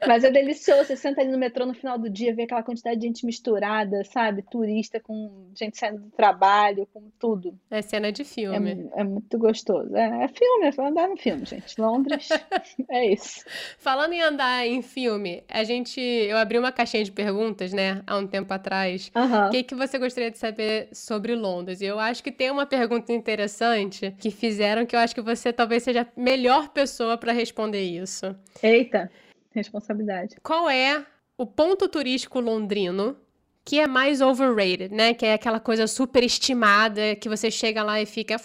Speaker 2: Mas é delicioso. Você senta ali no metrô no final do dia, vê aquela quantidade de gente misturada, sabe? Turista com gente saindo do trabalho, com tudo.
Speaker 1: É cena de filme.
Speaker 2: É, é muito gostoso. É, é filme, é andar no filme, gente. Londres, é isso.
Speaker 1: Falando em andar em filme, a gente. Eu abri uma caixinha de perguntas, né, há um tempo atrás. Uhum. O que, que você gostaria de saber sobre Londres? E eu acho que tem uma pergunta interessante que fizeram que eu acho que você talvez seja a melhor pessoa para responder isso.
Speaker 2: Eita, responsabilidade.
Speaker 1: Qual é o ponto turístico londrino que é mais overrated, né? Que é aquela coisa super estimada que você chega lá e fica.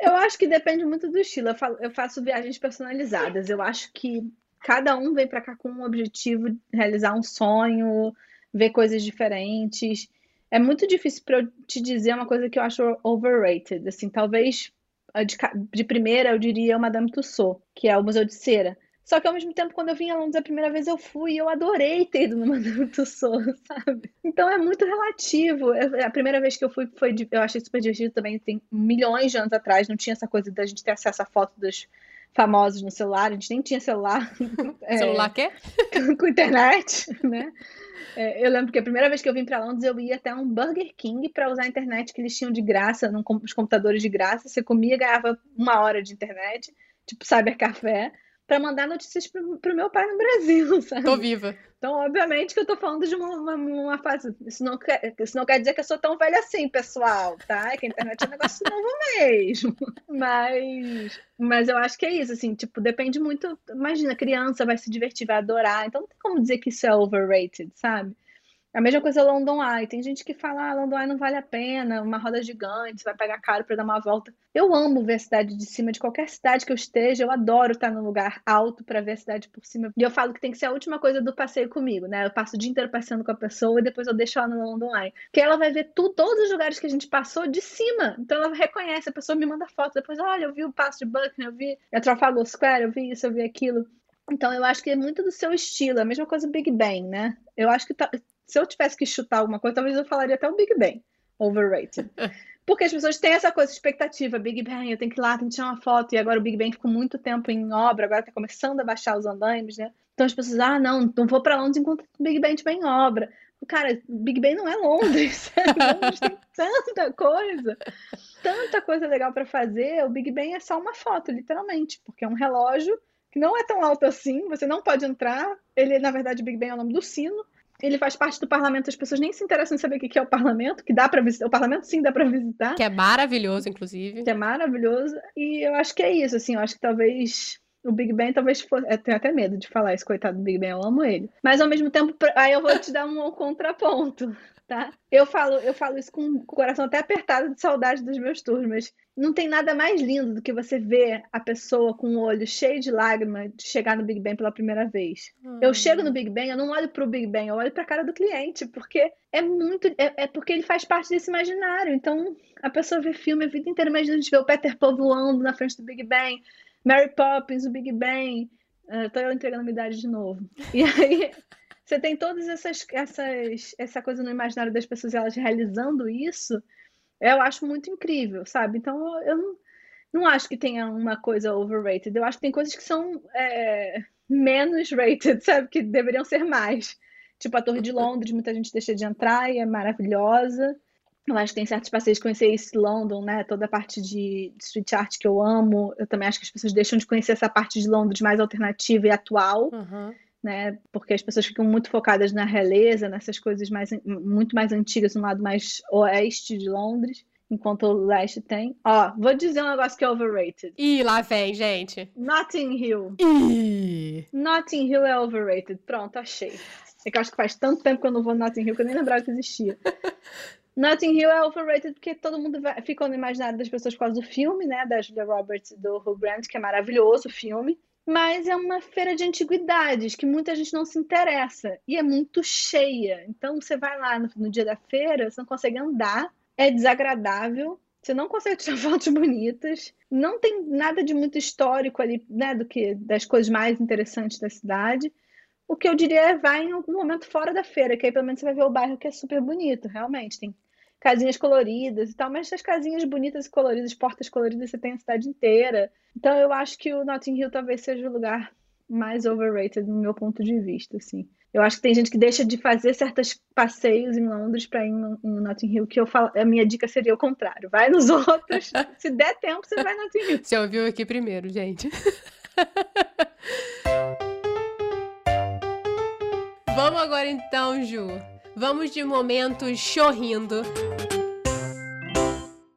Speaker 2: Eu acho que depende muito do estilo. Eu faço viagens personalizadas. Eu acho que cada um vem para cá com um objetivo, realizar um sonho, ver coisas diferentes. É muito difícil para eu te dizer uma coisa que eu acho overrated. Assim, talvez de, de primeira eu diria Madame Tussauds, que é o Museu de Cera. Só que ao mesmo tempo, quando eu vim a Londres a primeira vez, eu fui e eu adorei ter ido no Madame Tussauds, sabe? Então é muito relativo. Eu, a primeira vez que eu fui, foi eu achei super divertido também. Tem milhões de anos atrás, não tinha essa coisa da gente ter acesso a foto dos famosos no celular, a gente nem tinha celular.
Speaker 1: É, celular quê?
Speaker 2: com internet, né? É, eu lembro que a primeira vez que eu vim para Londres, eu ia até um Burger King para usar a internet que eles tinham de graça, num, os computadores de graça. Você comia, ganhava uma hora de internet, tipo cybercafé para mandar notícias pro, pro meu pai no Brasil, sabe?
Speaker 1: Tô viva.
Speaker 2: Então, obviamente que eu tô falando de uma, uma, uma, fase. Isso não, quer, isso não quer dizer que eu sou tão velha assim, pessoal, tá? É que a internet é um negócio novo mesmo. Mas, mas eu acho que é isso, assim, tipo, depende muito. Imagina, criança vai se divertir, vai adorar. Então não tem como dizer que isso é overrated, sabe? A mesma coisa London Eye. Tem gente que fala, ah, London Eye não vale a pena, uma roda gigante, vai pagar caro para dar uma volta. Eu amo ver a cidade de cima de qualquer cidade que eu esteja. Eu adoro estar num lugar alto para ver a cidade por cima. E eu falo que tem que ser a última coisa do passeio comigo, né? Eu passo o dia inteiro passeando com a pessoa e depois eu deixo ela no London Eye. Que ela vai ver tu, todos os lugares que a gente passou de cima. Então ela reconhece, a pessoa me manda foto. Depois, olha, eu vi o Passo de Buckingham, eu vi a Trafalgar Square, eu vi isso, eu vi aquilo. Então, eu acho que é muito do seu estilo. A mesma coisa do Big Bang, né? Eu acho que tá, se eu tivesse que chutar alguma coisa, talvez eu falaria até o Big Bang. Overrated. Porque as pessoas têm essa coisa, expectativa, Big Bang, eu tenho que ir lá, tenho que tirar uma foto, e agora o Big Bang ficou muito tempo em obra, agora tá começando a baixar os andaimes, né? Então as pessoas, ah, não, não vou para Londres enquanto o Big Bang estiver em obra. Cara, Big Bang não é Londres. Londres tem tanta coisa, tanta coisa legal para fazer. O Big Bang é só uma foto, literalmente, porque é um relógio que não é tão alto assim, você não pode entrar. Ele, na verdade, o Big Bang é o nome do sino ele faz parte do parlamento, as pessoas nem se interessam em saber o que é o parlamento, que dá para visitar. O parlamento sim dá para visitar.
Speaker 1: Que é maravilhoso, inclusive.
Speaker 2: Que é maravilhoso. E eu acho que é isso, assim, eu acho que talvez o Big Ben talvez fosse. Eu tenho até medo de falar esse coitado do Big Ben, eu amo ele. Mas ao mesmo tempo, aí eu vou te dar um contraponto tá? Eu falo, eu falo isso com o coração até apertado de saudade dos meus tours, mas não tem nada mais lindo do que você ver a pessoa com o olho cheio de lágrimas de chegar no Big Ben pela primeira vez. Hum. Eu chego no Big Ben, eu não olho pro Big Ben, eu olho pra cara do cliente, porque é muito. É, é porque ele faz parte desse imaginário. Então, a pessoa vê filme a vida inteira, imagina a gente ver o Peter Pan voando na frente do Big Ben, Mary Poppins, o Big Ben. Uh, tô eu entregando minha idade de novo. E aí. Você tem todas essas, essas essa coisa no imaginário das pessoas elas realizando isso, eu acho muito incrível, sabe? Então eu não, não acho que tenha uma coisa overrated. Eu acho que tem coisas que são é, menos rated, sabe? Que deveriam ser mais. Tipo a Torre de Londres, muita gente deixa de entrar e é maravilhosa. Eu acho que tem certos passeios de conhecer East London, né? Toda a parte de, de street art que eu amo. Eu também acho que as pessoas deixam de conhecer essa parte de Londres mais alternativa e atual. Uhum né? Porque as pessoas ficam muito focadas na realeza, nessas coisas mais, muito mais antigas, no lado mais oeste de Londres, enquanto o leste tem. Ó, vou dizer um negócio que é overrated.
Speaker 1: Ih, lá vem, gente.
Speaker 2: Notting Hill.
Speaker 1: Ih.
Speaker 2: Notting Hill é overrated. Pronto, achei. É que eu acho que faz tanto tempo que eu não vou no Notting Hill que eu nem lembrava que existia. Notting Hill é overrated porque todo mundo vai, ficou no imaginário das pessoas por causa do filme, né? Da Julia Roberts e do Hugh Grant, que é maravilhoso o filme mas é uma feira de antiguidades que muita gente não se interessa e é muito cheia. Então você vai lá no, no dia da feira, você não consegue andar, é desagradável, você não consegue tirar fotos bonitas, não tem nada de muito histórico ali, né, do que das coisas mais interessantes da cidade. O que eu diria é vai em algum momento fora da feira, que aí pelo menos você vai ver o bairro que é super bonito, realmente. Tem casinhas coloridas e tal, mas essas casinhas bonitas e coloridas, portas coloridas, você tem a cidade inteira. Então eu acho que o Notting Hill talvez seja o lugar mais overrated no meu ponto de vista, assim. Eu acho que tem gente que deixa de fazer certos passeios em Londres para ir em Notting Hill, que eu falo, a minha dica seria o contrário. Vai nos outros, se der tempo, você vai em Notting Hill.
Speaker 1: Você ouviu aqui primeiro, gente. Vamos agora então, Ju. Vamos de momento chorrindo.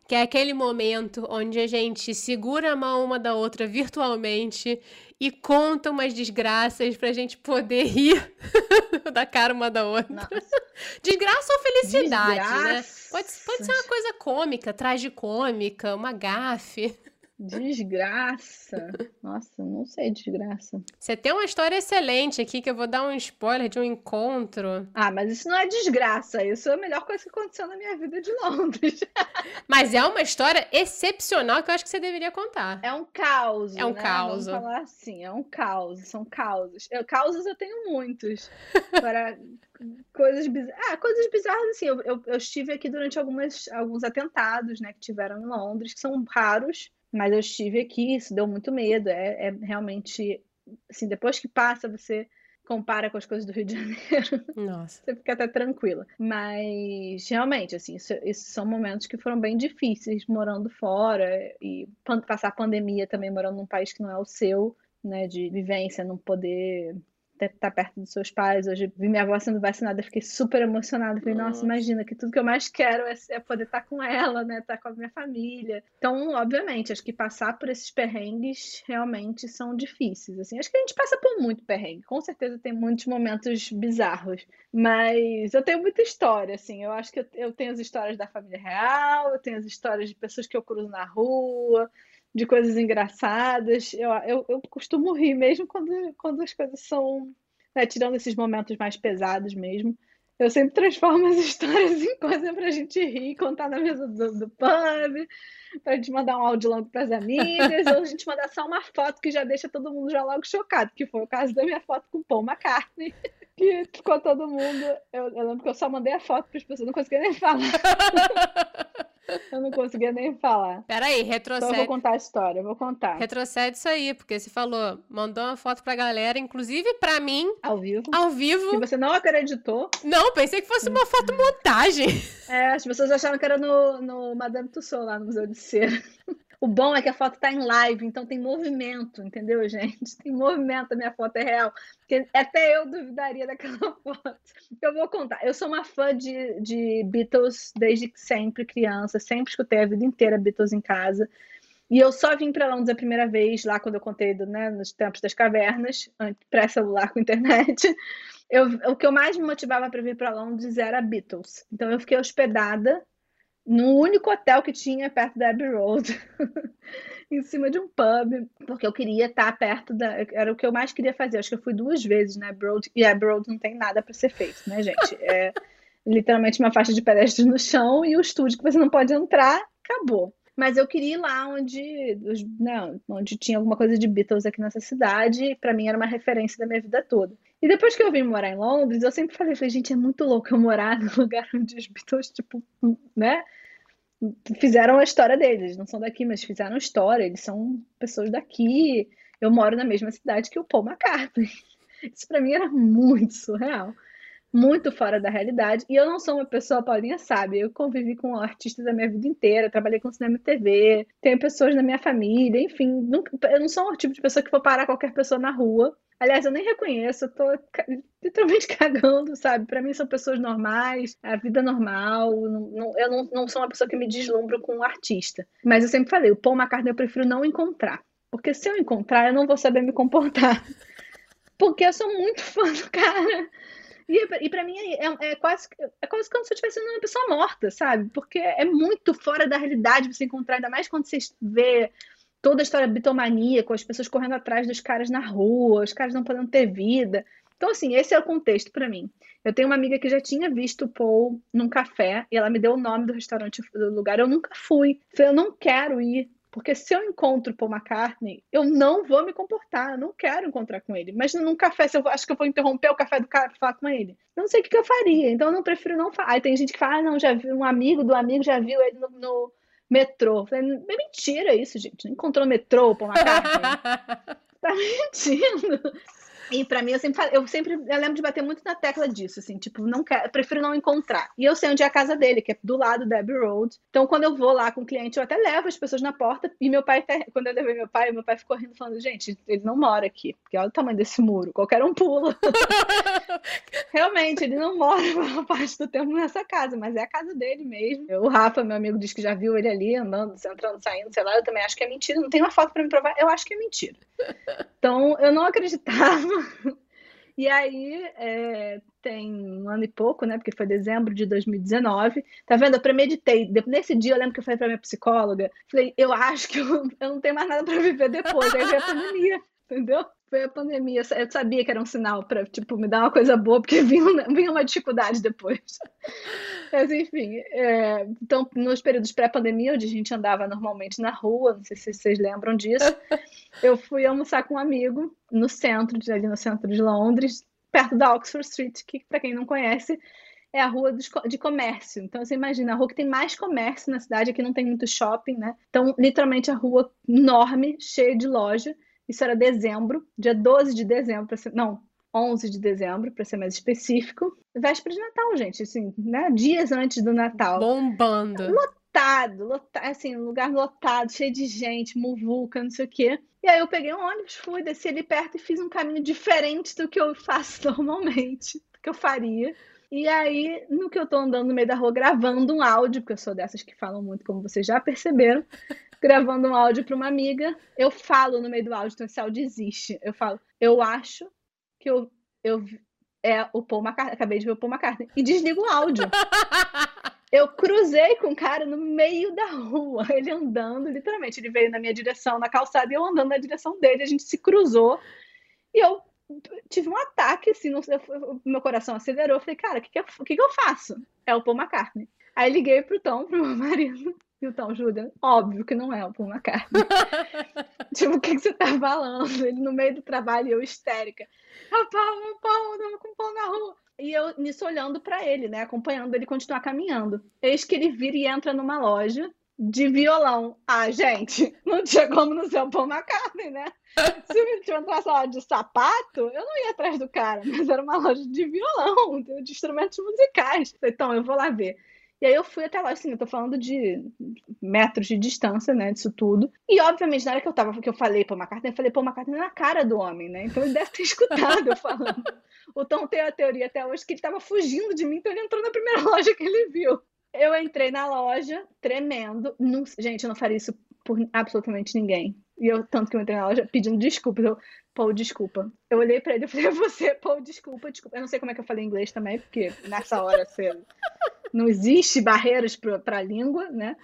Speaker 1: Que é aquele momento onde a gente segura a mão uma da outra virtualmente e conta umas desgraças pra gente poder rir da cara uma da outra. Nossa. Desgraça ou felicidade, né? Né? Pode, pode ser uma coisa cômica, tragicômica, uma gafe.
Speaker 2: Desgraça. Nossa, não sei desgraça.
Speaker 1: Você tem uma história excelente aqui que eu vou dar um spoiler de um encontro.
Speaker 2: Ah, mas isso não é desgraça. Isso é a melhor coisa que aconteceu na minha vida de Londres.
Speaker 1: mas é uma história excepcional que eu acho que você deveria contar.
Speaker 2: É um caos.
Speaker 1: É um
Speaker 2: né?
Speaker 1: caos.
Speaker 2: Vamos falar assim, é um caos. São causos. Eu, causos eu tenho muitos. Para coisas bizarras. Ah, coisas bizarras assim. Eu, eu, eu estive aqui durante algumas, alguns atentados, né, que tiveram em Londres, que são raros mas eu estive aqui, isso deu muito medo. É, é realmente, assim, depois que passa, você compara com as coisas do Rio de Janeiro.
Speaker 1: Nossa.
Speaker 2: Você fica até tranquila. Mas, realmente, assim, isso, isso, são momentos que foram bem difíceis morando fora e passar pandemia também morando num país que não é o seu, né, de vivência, não poder estar tá perto dos seus pais. Hoje vi minha avó sendo vacinada, fiquei super emocionada. Falei, nossa, nossa imagina que tudo que eu mais quero é, é poder estar tá com ela, né? Estar tá com a minha família. Então, obviamente, acho que passar por esses perrengues realmente são difíceis. Assim, acho que a gente passa por muito perrengue. Com certeza tem muitos momentos bizarros. Mas eu tenho muita história, assim. Eu acho que eu, eu tenho as histórias da família real, eu tenho as histórias de pessoas que eu cruzo na rua de coisas engraçadas. Eu, eu, eu costumo rir mesmo quando, quando as coisas são. Né, tirando esses momentos mais pesados mesmo. Eu sempre transformo as histórias em coisa pra gente rir, contar na mesa do, do pub, pra gente mandar um áudio longo pras amigas, ou a gente mandar só uma foto que já deixa todo mundo já logo chocado, que foi o caso da minha foto com Paul McCartney, que ficou todo mundo. Eu, eu lembro que eu só mandei a foto para as pessoas, não conseguia nem falar. Eu não conseguia nem falar.
Speaker 1: Peraí, retrocede. Então
Speaker 2: eu vou contar a história, eu vou contar.
Speaker 1: Retrocede isso aí, porque você falou, mandou uma foto pra galera, inclusive pra mim.
Speaker 2: Ao vivo.
Speaker 1: Ao vivo.
Speaker 2: Que você não acreditou.
Speaker 1: Não, pensei que fosse uma foto montagem.
Speaker 2: É, as pessoas acharam que era no, no Madame Tussauds, lá no Museu de Cera. O bom é que a foto está em live, então tem movimento, entendeu, gente? Tem movimento, a minha foto é real. Porque até eu duvidaria daquela foto. Eu vou contar. Eu sou uma fã de, de Beatles desde sempre, criança. Sempre escutei a vida inteira Beatles em casa. E eu só vim para Londres a primeira vez, lá quando eu contei do, né, nos tempos das cavernas, pré-celular com internet. Eu, o que eu mais me motivava para vir para Londres era Beatles. Então eu fiquei hospedada no único hotel que tinha perto da Abbey Road, em cima de um pub, porque eu queria estar perto da. Era o que eu mais queria fazer. Acho que eu fui duas vezes na Abbey Road, e a Abbey Road não tem nada para ser feito, né, gente? É literalmente uma faixa de pedestres no chão e o estúdio que você não pode entrar, acabou. Mas eu queria ir lá onde, não, onde tinha alguma coisa de Beatles aqui nessa cidade, para mim era uma referência da minha vida toda. E depois que eu vim morar em Londres, eu sempre falei, falei, gente, é muito louco eu morar no lugar onde os Beatles, tipo, né? Fizeram a história deles, não são daqui, mas fizeram história, eles são pessoas daqui. Eu moro na mesma cidade que o Paul McCartney. Isso para mim era muito surreal. Muito fora da realidade. E eu não sou uma pessoa, Paulinha sabe, eu convivi com artistas a minha vida inteira, trabalhei com cinema e TV, tenho pessoas na minha família, enfim, nunca, eu não sou o tipo de pessoa que vou parar qualquer pessoa na rua. Aliás, eu nem reconheço, eu tô literalmente cagando, sabe? Para mim são pessoas normais, a vida normal. Não, não, eu não, não sou uma pessoa que me deslumbro com um artista. Mas eu sempre falei, o Paul McCartney eu prefiro não encontrar. Porque se eu encontrar, eu não vou saber me comportar. Porque eu sou muito fã do cara. E, e para mim é, é, é, quase, é quase como se eu estivesse uma pessoa morta, sabe? Porque é muito fora da realidade você encontrar, ainda mais quando você vê toda a história bitomania, com as pessoas correndo atrás dos caras na rua, os caras não podendo ter vida. Então, assim, esse é o contexto para mim. Eu tenho uma amiga que já tinha visto o Paul num café e ela me deu o nome do restaurante do lugar. Eu nunca fui. Eu falei, eu não quero ir. Porque se eu encontro Paul McCartney, eu não vou me comportar, eu não quero encontrar com ele. Mas num café, se eu acho que eu vou interromper o café do cara para falar com ele, não sei o que, que, eu faria. Então eu não prefiro não falar. Aí tem gente que fala, ah, não, já viu um amigo do amigo, já viu ele no, no metrô. falei, é mentira isso, gente. Não encontrou metrô, Paul McCartney. tá mentindo. E para mim, eu sempre, eu sempre eu lembro de bater muito na tecla disso, assim, tipo, não quero, prefiro não encontrar. E eu sei onde é a casa dele, que é do lado da Abbey Road. Então, quando eu vou lá com o cliente, eu até levo as pessoas na porta. E meu pai, quando eu levei meu pai, meu pai ficou rindo, falando: gente, ele não mora aqui, porque olha o tamanho desse muro, qualquer um pula. Realmente, ele não mora uma parte do tempo nessa casa, mas é a casa dele mesmo. O Rafa, meu amigo, diz que já viu ele ali andando, entrando, saindo, sei lá. Eu também acho que é mentira. Não tem uma foto para me provar. Eu acho que é mentira. Então, eu não acreditava. E aí, é, tem um ano e pouco, né? Porque foi dezembro de 2019. Tá vendo? Eu premeditei. Nesse dia, eu lembro que eu falei pra minha psicóloga: falei, eu acho que eu, eu não tenho mais nada para viver depois. Aí veio a pandemia, entendeu? Foi a pandemia. Eu sabia que era um sinal para, tipo, me dar uma coisa boa, porque vinha, vinha uma dificuldade depois. Mas, enfim. É, então, nos períodos pré-pandemia, onde a gente andava normalmente na rua, não sei se vocês lembram disso, eu fui almoçar com um amigo no centro, ali no centro de Londres, perto da Oxford Street, que, para quem não conhece, é a rua de comércio. Então, você imagina, a rua que tem mais comércio na cidade, aqui não tem muito shopping, né? Então, literalmente, a rua enorme, cheia de loja. Isso era dezembro, dia 12 de dezembro, ser, não, 11 de dezembro, para ser mais específico. Véspera de Natal, gente, assim, né? Dias antes do Natal.
Speaker 1: Bombando.
Speaker 2: Lotado, lotado, assim, lugar lotado, cheio de gente, muvuca, não sei o quê. E aí eu peguei um ônibus, fui, desci ali perto e fiz um caminho diferente do que eu faço normalmente, do que eu faria. E aí, no que eu tô andando no meio da rua gravando um áudio, porque eu sou dessas que falam muito, como vocês já perceberam, gravando um áudio para uma amiga, eu falo no meio do áudio, então esse áudio existe. Eu falo, eu acho que eu, eu é o Paul McCartney, acabei de ver o Paul McCartney, e desligo o áudio. Eu cruzei com o cara no meio da rua, ele andando, literalmente, ele veio na minha direção, na calçada, e eu andando na direção dele, a gente se cruzou, e eu tive um ataque, assim, no, meu coração acelerou, eu falei, cara, o que, que, eu, que, que eu faço? É o Paul McCartney. Aí liguei pro Tom, pro meu marido, então, Júlia, óbvio que não é o Paul McCartney. tipo, o que, que você tá falando? Ele no meio do trabalho, eu histérica. Ah, Paulo, Paulo, tava com pão na rua. E eu nisso olhando para ele, né? Acompanhando ele continuar caminhando. Eis que ele vira e entra numa loja de violão. Ah, gente, não tinha como não ser o Paul McCartney, né? Se eu tivesse uma loja de sapato, eu não ia atrás do cara, mas era uma loja de violão, de instrumentos musicais. Então, eu vou lá ver. E aí eu fui até lá, assim, eu tô falando de metros de distância, né, disso tudo. E, obviamente, na hora que eu tava, que eu falei pra McCartney, eu falei, pô, McCartney na cara do homem, né? Então ele deve ter escutado eu falando. O Tom tem a teoria até hoje que ele tava fugindo de mim, então ele entrou na primeira loja que ele viu. Eu entrei na loja, tremendo. Não, gente, eu não faria isso por absolutamente ninguém. E eu, tanto que eu entrei na loja pedindo desculpas. Eu, Paul, desculpa. Eu olhei pra ele e falei, é você, Paul, desculpa, desculpa. Eu não sei como é que eu falei inglês também, porque nessa hora você não existe barreiras para a língua, né?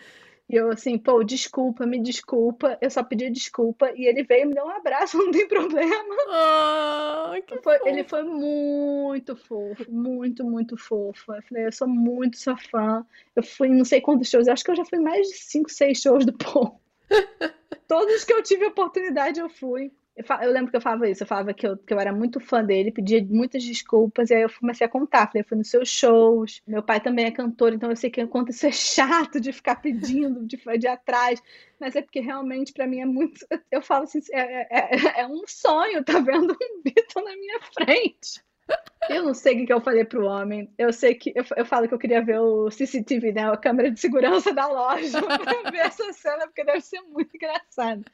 Speaker 2: E eu assim, pô, desculpa, me desculpa. Eu só pedi desculpa e ele veio me deu um abraço, não tem problema.
Speaker 1: Oh,
Speaker 2: foi, ele foi muito fofo, muito, muito fofo. Eu falei, eu sou muito sua fã. Eu fui não sei quantos shows, acho que eu já fui mais de 5, 6 shows do Paul. Todos que eu tive oportunidade eu fui. Eu, lembro que eu falava isso, eu falava que eu, que eu era muito fã dele, pedia muitas desculpas, e aí eu comecei a contar. Falei, eu fui nos seus shows, meu pai também é cantor, então eu sei que quanto isso é chato de ficar pedindo, de, de atrás, mas é porque realmente para mim é muito. Eu falo assim, é, é, é, é um sonho, tá vendo um Beatle na minha frente. Eu não sei o que eu falei pro homem. Eu sei que eu, eu falo que eu queria ver o CCTV, né? A câmera de segurança da loja pra ver essa cena, porque deve ser muito engraçado.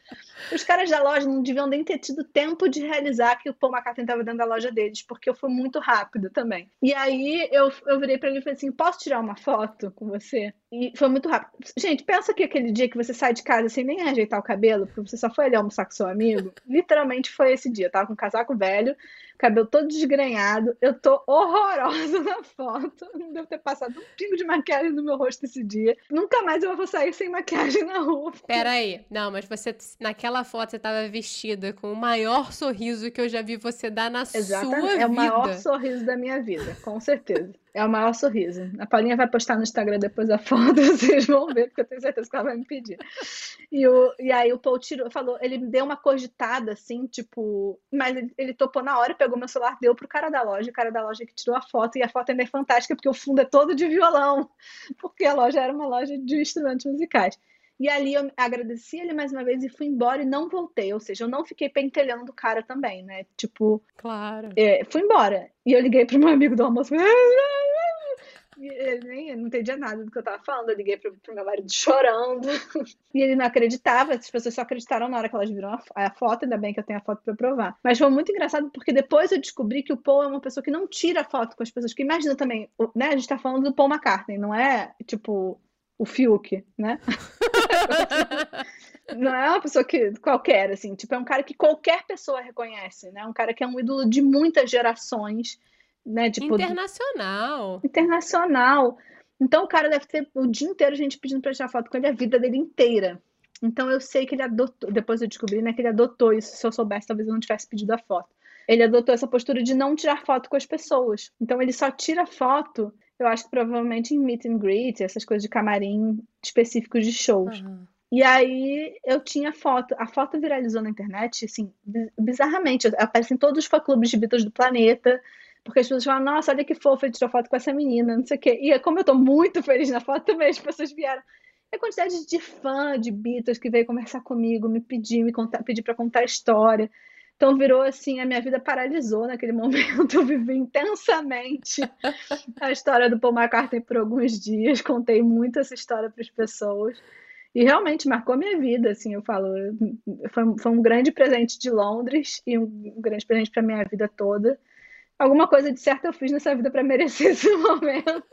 Speaker 2: Os caras da loja não deviam nem ter tido tempo de realizar que o Paul McCartney estava dentro da loja deles, porque eu fui muito rápido também. E aí eu, eu virei para ele e falei assim: posso tirar uma foto com você? E foi muito rápido. Gente, pensa que aquele dia que você sai de casa sem nem ajeitar o cabelo, porque você só foi ali almoçar com seu amigo, literalmente foi esse dia. Eu tava com um casaco velho, cabelo todo desgrenhado. Eu tô horrorosa na foto. Não devo ter passado um pingo de maquiagem no meu rosto esse dia. Nunca mais eu vou sair sem maquiagem na rua.
Speaker 1: Pera aí. Não, mas você, naquela foto, você tava vestida com o maior sorriso que eu já vi você dar na Exatamente. sua vida.
Speaker 2: É o maior sorriso da minha vida, com certeza. É o maior sorriso. A Paulinha vai postar no Instagram depois a foto, vocês vão ver, porque eu tenho certeza que ela vai me pedir. E, o, e aí o Paul tirou, falou, ele deu uma cogitada, assim, tipo, mas ele, ele topou na hora, pegou meu celular, deu pro cara da loja, o cara da loja que tirou a foto, e a foto ainda é fantástica, porque o fundo é todo de violão, porque a loja era uma loja de instrumentos musicais. E ali eu agradeci ele mais uma vez e fui embora e não voltei. Ou seja, eu não fiquei pentelhando do cara também, né? Tipo.
Speaker 1: Claro.
Speaker 2: É, fui embora. E eu liguei pro meu amigo do almoço. E ele nem não entendia nada do que eu tava falando. Eu liguei pro, pro meu marido chorando. E ele não acreditava. As pessoas só acreditaram na hora que elas viram a, a foto. Ainda bem que eu tenho a foto pra provar. Mas foi muito engraçado porque depois eu descobri que o Paul é uma pessoa que não tira foto com as pessoas. Que imagina também, né? A gente tá falando do Paul McCartney, não é tipo o Fiuk, né? não é uma pessoa que qualquer, assim, tipo, é um cara que qualquer pessoa reconhece, né? Um cara que é um ídolo de muitas gerações, né? Tipo,
Speaker 1: internacional.
Speaker 2: Internacional. Então o cara deve ter o dia inteiro a gente pedindo pra tirar foto com ele a vida dele inteira. Então eu sei que ele adotou, depois eu descobri, né, que ele adotou isso. Se eu soubesse, talvez eu não tivesse pedido a foto. Ele adotou essa postura de não tirar foto com as pessoas. Então ele só tira foto eu acho que provavelmente em meet and greet, essas coisas de camarim específicos de shows. Uhum. E aí eu tinha foto, a foto viralizou na internet, assim, bizarramente. Aparecem todos os fã-clubes de Beatles do planeta, porque as pessoas falam, nossa, olha que fofa, ele tirou foto com essa menina, não sei o quê. E como eu tô muito feliz na foto também, as pessoas vieram. E a quantidade de fã de Beatles que veio conversar comigo, me pedir, me contar, pedir para contar a história. Então virou assim, a minha vida paralisou naquele momento. Eu vivi intensamente a história do Paul McCartney por alguns dias, contei muito essa história para as pessoas. E realmente marcou a minha vida, assim, eu falo, foi, foi um grande presente de Londres e um, um grande presente para minha vida toda. Alguma coisa de certo eu fiz nessa vida para merecer esse momento.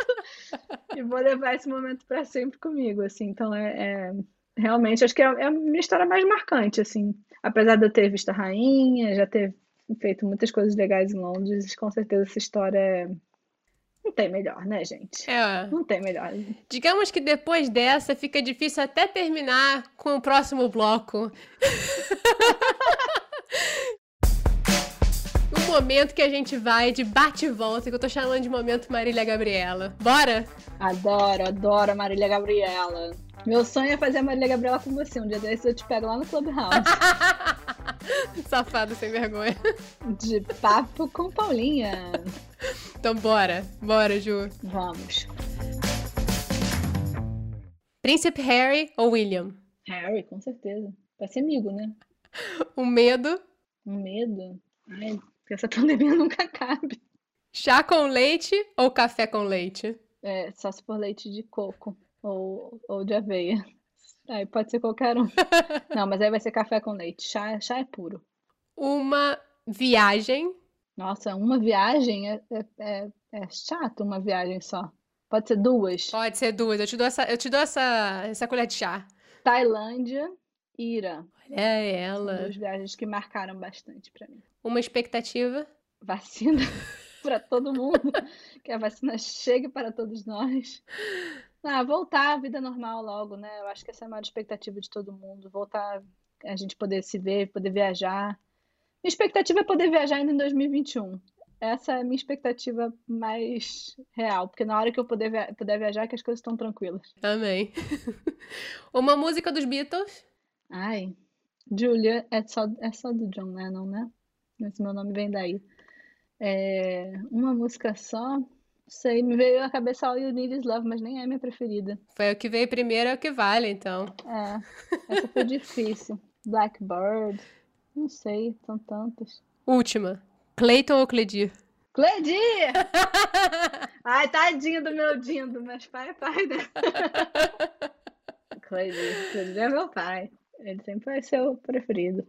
Speaker 2: e vou levar esse momento para sempre comigo, assim. Então é, é realmente acho que é, é a minha história mais marcante, assim apesar de eu ter visto a rainha, já ter feito muitas coisas legais em Londres, com certeza essa história é... Não tem melhor, né, gente?
Speaker 1: É.
Speaker 2: Não tem melhor.
Speaker 1: Digamos que depois dessa fica difícil até terminar com o próximo bloco. momento que a gente vai de bate e volta, que eu tô chamando de momento Marília Gabriela. Bora?
Speaker 2: Adoro, adoro Marília Gabriela. Meu sonho é fazer a Marília Gabriela com você. Um dia desses eu te pego lá no Clubhouse.
Speaker 1: Safado sem vergonha.
Speaker 2: De papo com Paulinha.
Speaker 1: Então bora. Bora, Ju.
Speaker 2: Vamos.
Speaker 1: Príncipe Harry ou William?
Speaker 2: Harry, com certeza. Vai ser amigo, né?
Speaker 1: Um medo.
Speaker 2: Um medo? Ai, que essa pandemia nunca cabe.
Speaker 1: Chá com leite ou café com leite?
Speaker 2: É, só se for leite de coco ou, ou de aveia. Aí pode ser qualquer um. Não, mas aí vai ser café com leite. Chá, chá é puro.
Speaker 1: Uma viagem.
Speaker 2: Nossa, uma viagem é, é, é, é chato uma viagem só. Pode ser duas.
Speaker 1: Pode ser duas. Eu te dou essa, eu te dou essa, essa colher de chá.
Speaker 2: Tailândia Irã.
Speaker 1: Olha ela.
Speaker 2: São duas viagens que marcaram bastante para mim.
Speaker 1: Uma expectativa?
Speaker 2: Vacina para todo mundo. que a vacina chegue para todos nós. Ah, voltar à vida normal logo, né? Eu acho que essa é a maior expectativa de todo mundo. Voltar, a gente poder se ver, poder viajar. Minha expectativa é poder viajar ainda em 2021. Essa é a minha expectativa mais real, porque na hora que eu puder, via puder viajar, que as coisas estão tranquilas.
Speaker 1: Amém. Uma música dos Beatles?
Speaker 2: Ai, Julia é só, é só do John Lennon, né? Esse meu nome vem daí. É, uma música só sei, me veio à cabeça All You Need Is Love, mas nem é minha preferida.
Speaker 1: Foi o que veio primeiro, é o que vale, então.
Speaker 2: É, essa foi difícil. Blackbird, não sei, são tantas.
Speaker 1: Última, Clayton ou Cledir?
Speaker 2: Cledi! Ai, tadinho do meu Dindo, mas pai é pai, né? Cledi, Cledi é meu pai. Ele sempre vai ser o preferido.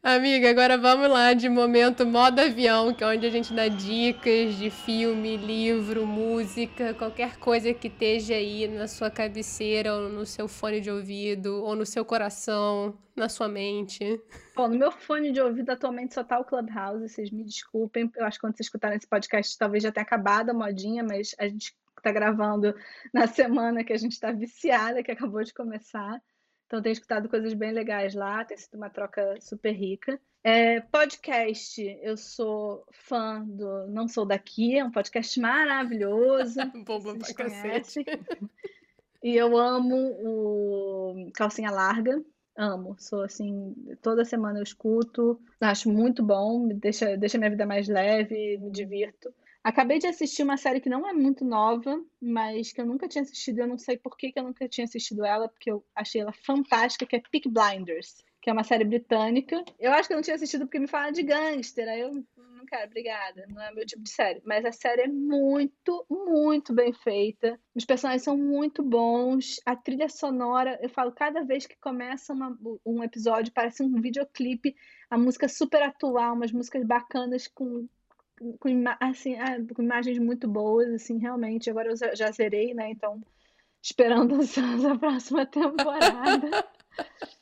Speaker 1: Amiga, agora vamos lá de momento modo avião, que é onde a gente dá dicas de filme, livro, música, qualquer coisa que esteja aí na sua cabeceira, ou no seu fone de ouvido, ou no seu coração, na sua mente.
Speaker 2: Bom, no meu fone de ouvido atualmente só tá o Clubhouse, vocês me desculpem. Eu acho que quando vocês escutarem esse podcast talvez já tenha acabado a modinha, mas a gente tá gravando na semana que a gente tá viciada, que acabou de começar. Então, tenho escutado coisas bem legais lá, tem sido uma troca super rica. É, podcast, eu sou fã do Não Sou Daqui, é um podcast maravilhoso.
Speaker 1: Bomba pra cacete.
Speaker 2: E eu amo o Calcinha Larga, amo. Sou assim, toda semana eu escuto, acho muito bom, deixa, deixa minha vida mais leve, me divirto. Acabei de assistir uma série que não é muito nova, mas que eu nunca tinha assistido. Eu não sei por que, que eu nunca tinha assistido ela, porque eu achei ela fantástica, que é Peak Blinders, que é uma série britânica. Eu acho que eu não tinha assistido porque me fala de gangster, aí eu não quero, obrigada. Não é meu tipo de série. Mas a série é muito, muito bem feita. Os personagens são muito bons. A trilha sonora, eu falo, cada vez que começa uma, um episódio, parece um videoclipe. A música super atual, umas músicas bacanas com com, assim, ah, com imagens muito boas, assim, realmente. Agora eu já zerei, né? Então, esperando a próxima temporada.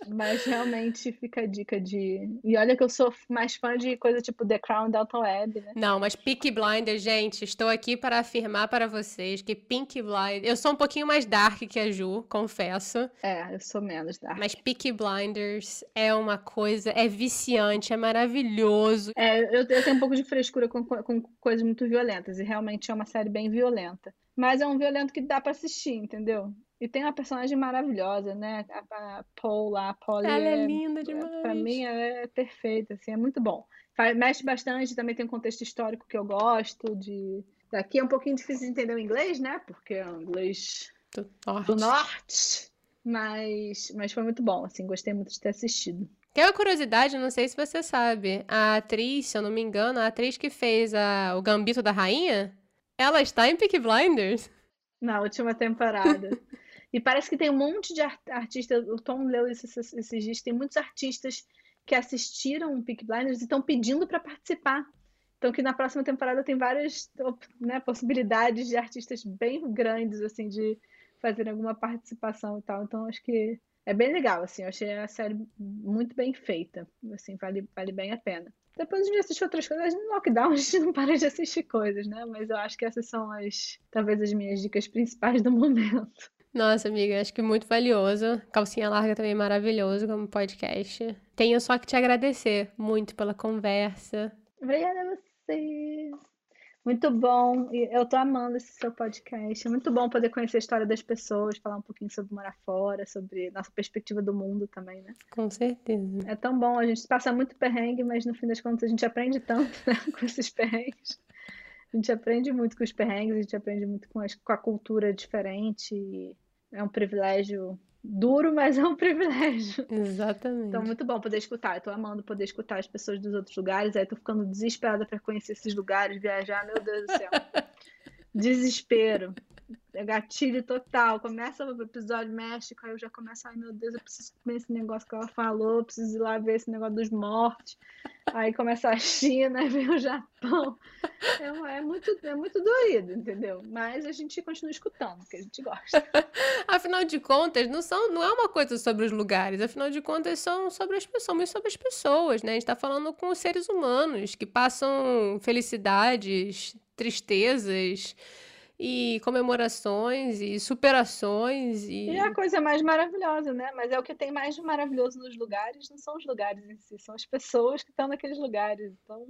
Speaker 2: Mas realmente fica a dica de. E olha que eu sou mais fã de coisa tipo The Crown Delta Web, né?
Speaker 1: Não, mas Pink Blinder, gente, estou aqui para afirmar para vocês que Pink Blinder. Eu sou um pouquinho mais dark que a Ju, confesso.
Speaker 2: É, eu sou menos dark.
Speaker 1: Mas Pink Blinders é uma coisa, é viciante, é maravilhoso.
Speaker 2: É, eu, eu tenho um pouco de frescura com, com coisas muito violentas, e realmente é uma série bem violenta. Mas é um violento que dá para assistir, entendeu? E tem uma personagem maravilhosa, né? A, a Paul lá, a Polly.
Speaker 1: Ela é, é linda demais.
Speaker 2: Pra mim, ela é perfeita, assim, é muito bom. Mexe bastante, também tem um contexto histórico que eu gosto de... Aqui é um pouquinho difícil de entender o inglês, né? Porque é o inglês
Speaker 1: do norte.
Speaker 2: Do norte. Mas, mas foi muito bom, assim, gostei muito de ter assistido.
Speaker 1: Tem uma curiosidade, não sei se você sabe. A atriz, se eu não me engano, a atriz que fez a, o Gambito da Rainha, ela está em Peaky Blinders.
Speaker 2: Na última temporada. E parece que tem um monte de artistas, o Tom leu esses, esses dias, tem muitos artistas que assistiram Peak Blinders e estão pedindo para participar. Então que na próxima temporada tem várias né, possibilidades de artistas bem grandes, assim, de fazer alguma participação e tal. Então acho que é bem legal, assim, eu achei a série muito bem feita, assim, vale, vale bem a pena. Depois a gente assiste outras coisas, no lockdown a gente não para de assistir coisas, né? Mas eu acho que essas são as, talvez as minhas dicas principais do momento.
Speaker 1: Nossa, amiga, acho que muito valioso. Calcinha Larga também maravilhoso como podcast. Tenho só que te agradecer muito pela conversa.
Speaker 2: Obrigada a vocês. Muito bom. Eu tô amando esse seu podcast. É muito bom poder conhecer a história das pessoas, falar um pouquinho sobre morar fora, sobre nossa perspectiva do mundo também, né?
Speaker 1: Com certeza.
Speaker 2: É tão bom. A gente passa muito perrengue, mas no fim das contas a gente aprende tanto né, com esses perrengues. A gente aprende muito com os perrengues, a gente aprende muito com, as, com a cultura diferente. E é um privilégio duro, mas é um privilégio.
Speaker 1: Exatamente.
Speaker 2: Então, muito bom poder escutar. Eu tô amando poder escutar as pessoas dos outros lugares. Aí tô ficando desesperada para conhecer esses lugares, viajar. Meu Deus do céu. Desespero. É gatilho total. Começa o episódio México, aí eu já começo, ai meu Deus, eu preciso comer esse negócio que ela falou, preciso ir lá ver esse negócio dos mortos. Aí começa a China, aí vem o Japão. É, é, muito, é muito doído, entendeu? Mas a gente continua escutando, porque a gente gosta.
Speaker 1: afinal de contas, não, são, não é uma coisa sobre os lugares, afinal de contas, são sobre as pessoas, mas sobre as pessoas, né? A gente tá falando com os seres humanos que passam felicidades, tristezas e comemorações e superações e...
Speaker 2: e é a coisa mais maravilhosa, né? Mas é o que tem mais de maravilhoso nos lugares, não são os lugares em si, são as pessoas que estão naqueles lugares. Então,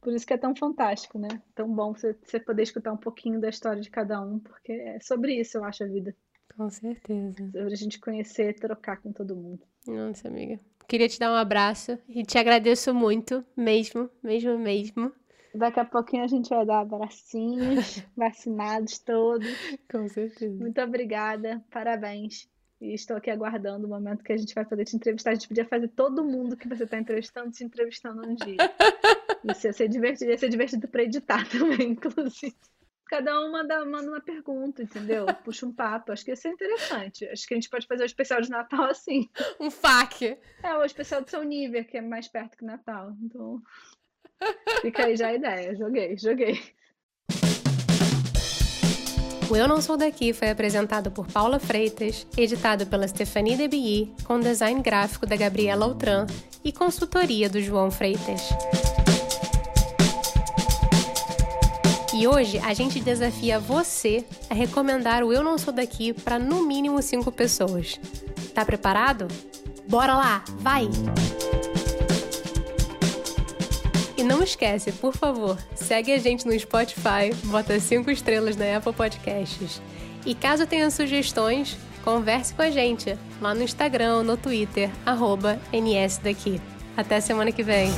Speaker 2: por isso que é tão fantástico, né? Tão bom você, você poder escutar um pouquinho da história de cada um, porque é sobre isso, eu acho, a vida.
Speaker 1: Com certeza.
Speaker 2: Sobre a gente conhecer, trocar com todo mundo.
Speaker 1: Nossa, amiga. Queria te dar um abraço e te agradeço muito, mesmo, mesmo, mesmo.
Speaker 2: Daqui a pouquinho a gente vai dar abracinhos, vacinados todos.
Speaker 1: Com certeza.
Speaker 2: Muito obrigada, parabéns. E estou aqui aguardando o momento que a gente vai poder te entrevistar. A gente podia fazer todo mundo que você está entrevistando te entrevistando um dia. Isso ia ser divertido, ia ser divertido para editar também, inclusive. Cada um manda, manda uma pergunta, entendeu? Puxa um papo. Acho que ia ser interessante. Acho que a gente pode fazer o especial de Natal assim.
Speaker 1: Um FAQ.
Speaker 2: É, o especial de São Nível, que é mais perto que Natal. Então, fica aí já a ideia. Joguei, joguei.
Speaker 1: O Eu Não Sou Daqui foi apresentado por Paula Freitas, editado pela Stephanie Debilly, com design gráfico da Gabriela Outram e consultoria do João Freitas. E hoje a gente desafia você a recomendar o Eu Não Sou Daqui para no mínimo cinco pessoas. Tá preparado? Bora lá, vai! E não esquece, por favor, segue a gente no Spotify, bota cinco estrelas na Apple Podcasts. E caso tenha sugestões, converse com a gente lá no Instagram no Twitter, arroba NSDaqui. Até semana que vem!